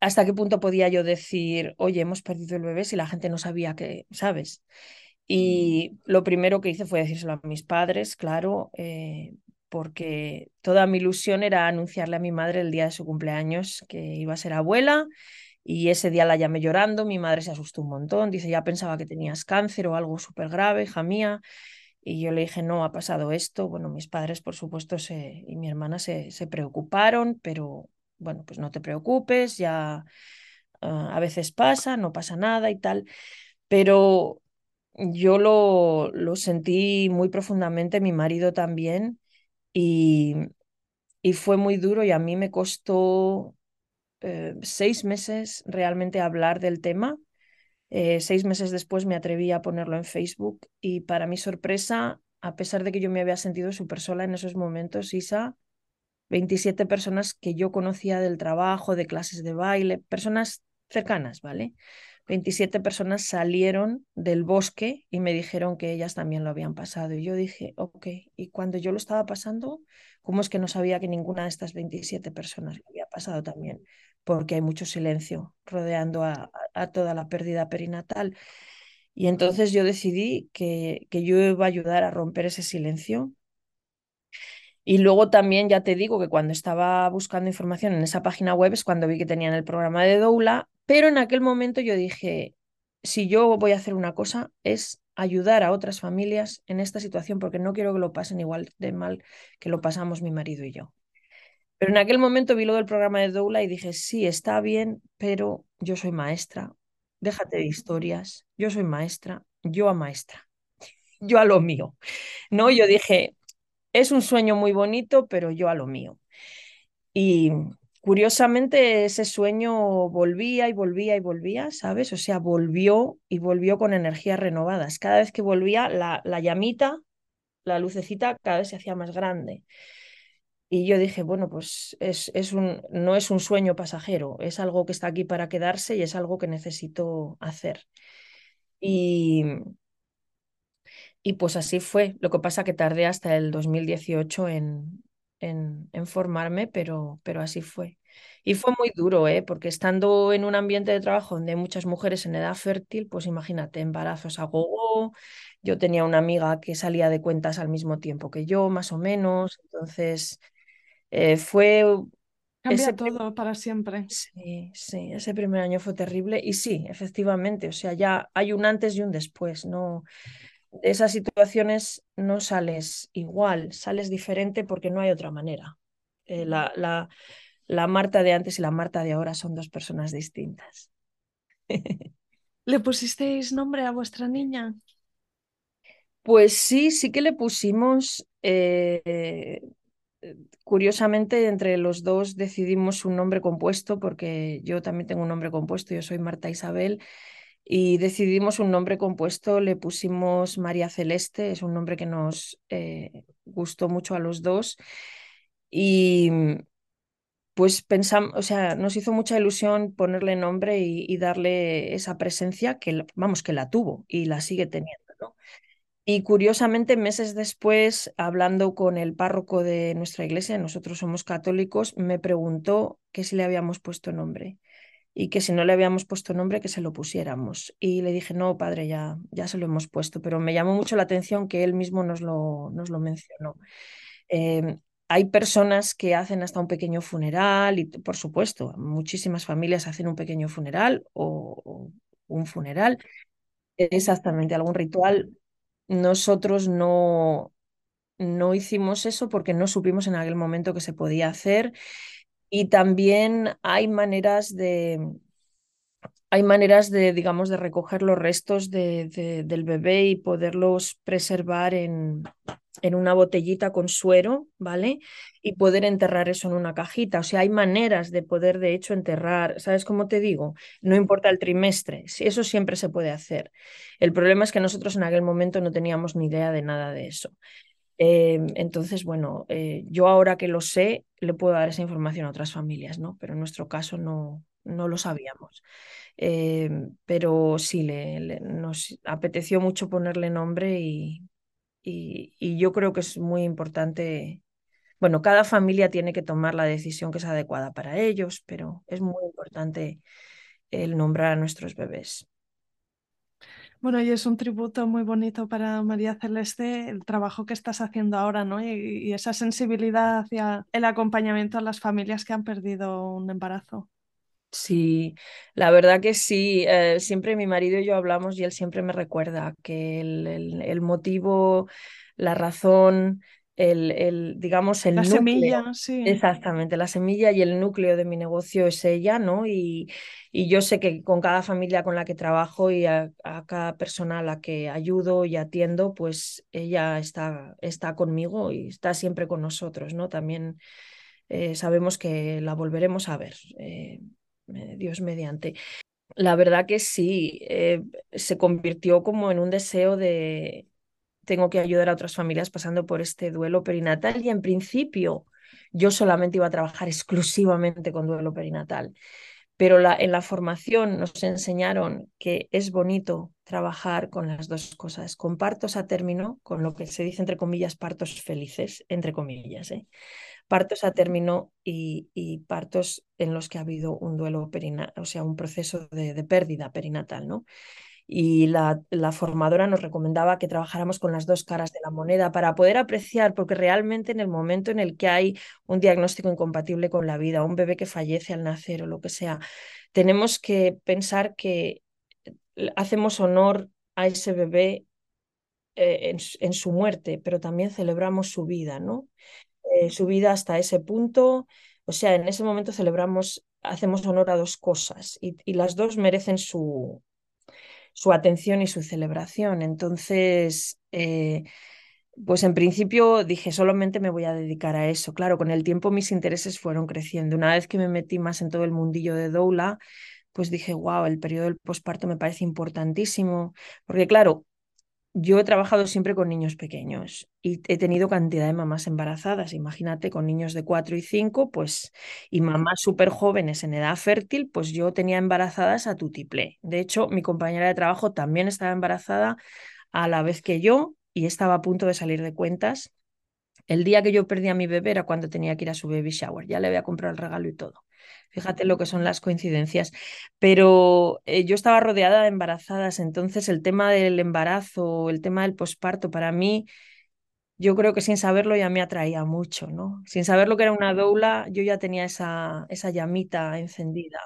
¿hasta qué punto podía yo decir, oye, hemos perdido el bebé si la gente no sabía que, ¿sabes? Y lo primero que hice fue decírselo a mis padres, claro, eh, porque toda mi ilusión era anunciarle a mi madre el día de su cumpleaños que iba a ser abuela. Y ese día la llamé llorando, mi madre se asustó un montón, dice, ya pensaba que tenías cáncer o algo súper grave, hija mía. Y yo le dije, no, ha pasado esto. Bueno, mis padres, por supuesto, se, y mi hermana se, se preocuparon, pero bueno, pues no te preocupes, ya uh, a veces pasa, no pasa nada y tal. Pero yo lo, lo sentí muy profundamente, mi marido también, y, y fue muy duro y a mí me costó eh, seis meses realmente hablar del tema eh, seis meses después me atreví a ponerlo en Facebook y para mi sorpresa, a pesar de que yo me había sentido súper sola en esos momentos, Isa, 27 personas que yo conocía del trabajo, de clases de baile, personas cercanas, ¿vale? 27 personas salieron del bosque y me dijeron que ellas también lo habían pasado. Y yo dije, ok, y cuando yo lo estaba pasando, ¿cómo es que no sabía que ninguna de estas 27 personas lo había pasado también? porque hay mucho silencio rodeando a, toda la pérdida perinatal. Y entonces yo decidí que, que yo iba a ayudar a romper ese silencio. Y luego también ya te digo que cuando estaba buscando información en esa página web es cuando vi que tenían el programa de Doula, pero en aquel momento yo dije, si yo voy a hacer una cosa es ayudar a otras familias en esta situación porque no quiero que lo pasen igual de mal que lo pasamos mi marido y yo. Pero en aquel momento vi lo del programa de Doula y dije, sí, está bien, pero yo soy maestra, déjate de historias, yo soy maestra, yo a maestra, yo a lo mío. No, yo dije, es un sueño muy bonito, pero yo a lo mío. Y, curiosamente ese sueño volvía y volvía y volvía, ¿sabes? O sea, volvió y volvió con energías renovadas. Cada vez que volvía, la, la llamita, la lucecita, cada vez se hacía más grande. Y yo dije, bueno, pues es, es un, no es un sueño pasajero, es algo que está aquí para quedarse y es algo que necesito hacer. Y, y pues así fue. Lo que pasa que tardé hasta el 2018 en, en, en formarme, pero, pero así fue. Y fue muy duro, ¿eh? porque estando en un ambiente de trabajo donde hay muchas mujeres en edad fértil, pues imagínate, embarazos a gogo. Yo tenía una amiga que salía de cuentas al mismo tiempo que yo, más o menos. Entonces, eh, fue Cambia todo para siempre. Sí, sí, ese primer año fue terrible y sí, efectivamente, o sea, ya hay un antes y un después, no de esas situaciones no sales igual, sales diferente porque no hay otra manera. Eh, la, la, la Marta de antes y la Marta de ahora son dos personas distintas. ¿Le pusisteis nombre a vuestra niña? Pues sí, sí que le pusimos eh, curiosamente, entre los dos decidimos un nombre compuesto, porque yo también tengo un nombre compuesto, yo soy Marta Isabel, y decidimos un nombre compuesto, le pusimos María Celeste, es un nombre que nos eh, gustó mucho a los dos. Y pues pensamos, o sea, nos hizo mucha ilusión ponerle nombre y, y darle esa presencia que, vamos, que la tuvo y la sigue teniendo, ¿no? Y curiosamente, meses después, hablando con el párroco de nuestra iglesia, nosotros somos católicos, me preguntó que si le habíamos puesto nombre y que si no le habíamos puesto nombre, que se lo pusiéramos. Y le dije, no, padre, ya, ya se lo hemos puesto, pero me llamó mucho la atención que él mismo nos lo, nos lo mencionó. Eh, hay personas que hacen hasta un pequeño funeral y, por supuesto, muchísimas familias hacen un pequeño funeral o, o un funeral. Exactamente, algún ritual nosotros no, no hicimos eso porque no supimos en aquel momento que se podía hacer y también hay maneras de, hay maneras de, digamos, de recoger los restos de, de, del bebé y poderlos preservar en, en una botellita con suero, ¿vale? Y poder enterrar eso en una cajita. O sea, hay maneras de poder, de hecho, enterrar, ¿sabes cómo te digo? No importa el trimestre, eso siempre se puede hacer. El problema es que nosotros en aquel momento no teníamos ni idea de nada de eso. Eh, entonces, bueno, eh, yo ahora que lo sé, le puedo dar esa información a otras familias, ¿no? Pero en nuestro caso no, no lo sabíamos. Eh, pero sí, le, nos apeteció mucho ponerle nombre y, y, yo creo que es muy importante. Bueno, cada familia tiene que tomar la decisión que es adecuada para ellos, pero es muy importante el nombrar a nuestros bebés. Bueno, y es un tributo muy bonito para María Celeste el trabajo que estás haciendo ahora, ¿no? Y, esa sensibilidad hacia el acompañamiento a las familias que han perdido un embarazo. Sí, la verdad que sí. Eh, siempre mi marido y yo hablamos y él siempre me recuerda que el motivo, la razón, el, el digamos, el la núcleo. semilla, sí. Exactamente, la semilla y el núcleo de mi negocio es ella, ¿no? Y, y yo sé que con cada familia con la que trabajo y a, a, cada persona a la que ayudo y atiendo, pues ella está, está conmigo y está siempre con nosotros, ¿no? También eh, sabemos que la volveremos a ver. Eh, Dios mediante. La verdad que sí, eh, se convirtió como en un deseo de tengo que ayudar a otras familias pasando por este duelo perinatal y en principio yo solamente iba a trabajar exclusivamente con duelo perinatal. Pero en la formación nos enseñaron que es bonito trabajar con las dos cosas, con partos a término, con lo que se dice entre comillas partos felices, entre comillas, ¿eh? partos a término y, y, partos en los que ha habido un duelo perinatal, o sea, un proceso de, de pérdida perinatal, ¿no? Y la, la, formadora nos recomendaba que trabajáramos con las dos caras de la moneda para poder apreciar, porque realmente en el momento en el que hay un diagnóstico incompatible con la vida, un bebé que fallece al nacer o lo que sea, tenemos que pensar que hacemos honor a ese bebé eh, en, en, su muerte, pero también celebramos su vida, ¿no? eh, su vida hasta ese punto. O sea, en ese momento celebramos, hacemos honor a dos cosas y, y las dos merecen su, su, atención y su celebración. Entonces, eh, pues en principio dije, solamente me voy a dedicar a eso. Claro, con el tiempo mis intereses fueron creciendo. Una vez que me metí más en todo el mundillo de doula, pues dije, wow, el periodo del posparto me parece importantísimo, porque claro, yo he trabajado siempre con niños pequeños y he tenido cantidad de mamás embarazadas. Imagínate, con niños de 4 y 5, pues, y mamás súper jóvenes en edad fértil, pues yo tenía embarazadas a tutiplé. De hecho, mi compañera de trabajo también estaba embarazada a la vez que yo y estaba a punto de salir de cuentas. El día que yo perdí a mi bebé era cuando tenía que ir a su baby shower. Ya le había comprado el regalo y todo. Fíjate lo que son las coincidencias. Pero eh, yo estaba rodeada de embarazadas, entonces el tema del embarazo, el tema del posparto, para mí, yo creo que sin saberlo ya me atraía mucho, ¿no? Sin saber lo que era una doula, yo ya tenía esa, esa llamita encendida.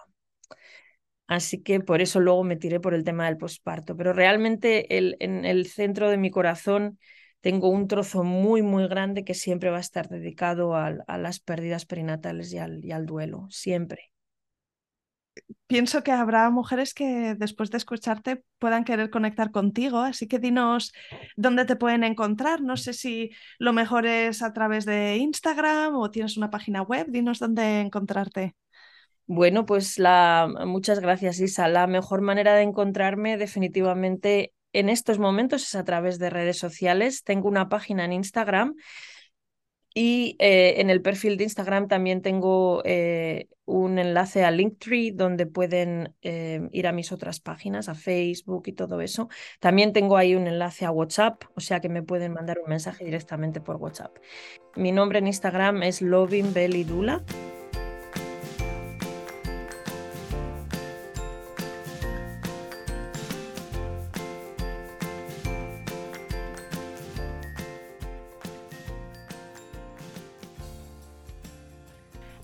Así que por eso luego me tiré por el tema del posparto. Pero realmente el, en el centro de mi corazón tengo un trozo muy, muy grande que siempre va a estar dedicado a, las pérdidas perinatales y al, y al duelo, siempre pienso que habrá mujeres que después de escucharte puedan querer conectar contigo, así que dinos dónde te pueden encontrar. No sé si lo mejor es a través de Instagram o tienes una página web, dinos dónde encontrarte. Bueno, pues la muchas gracias, Isa. La mejor manera de encontrarme definitivamente en estos momentos es a través de redes sociales. Tengo una página en Instagram y eh, en el perfil de Instagram también tengo eh, un enlace a Linktree donde pueden eh, ir a mis otras páginas, a Facebook y todo eso. También tengo ahí un enlace a WhatsApp, o sea que me pueden mandar un mensaje directamente por WhatsApp. Mi nombre en Instagram es Lovin Belly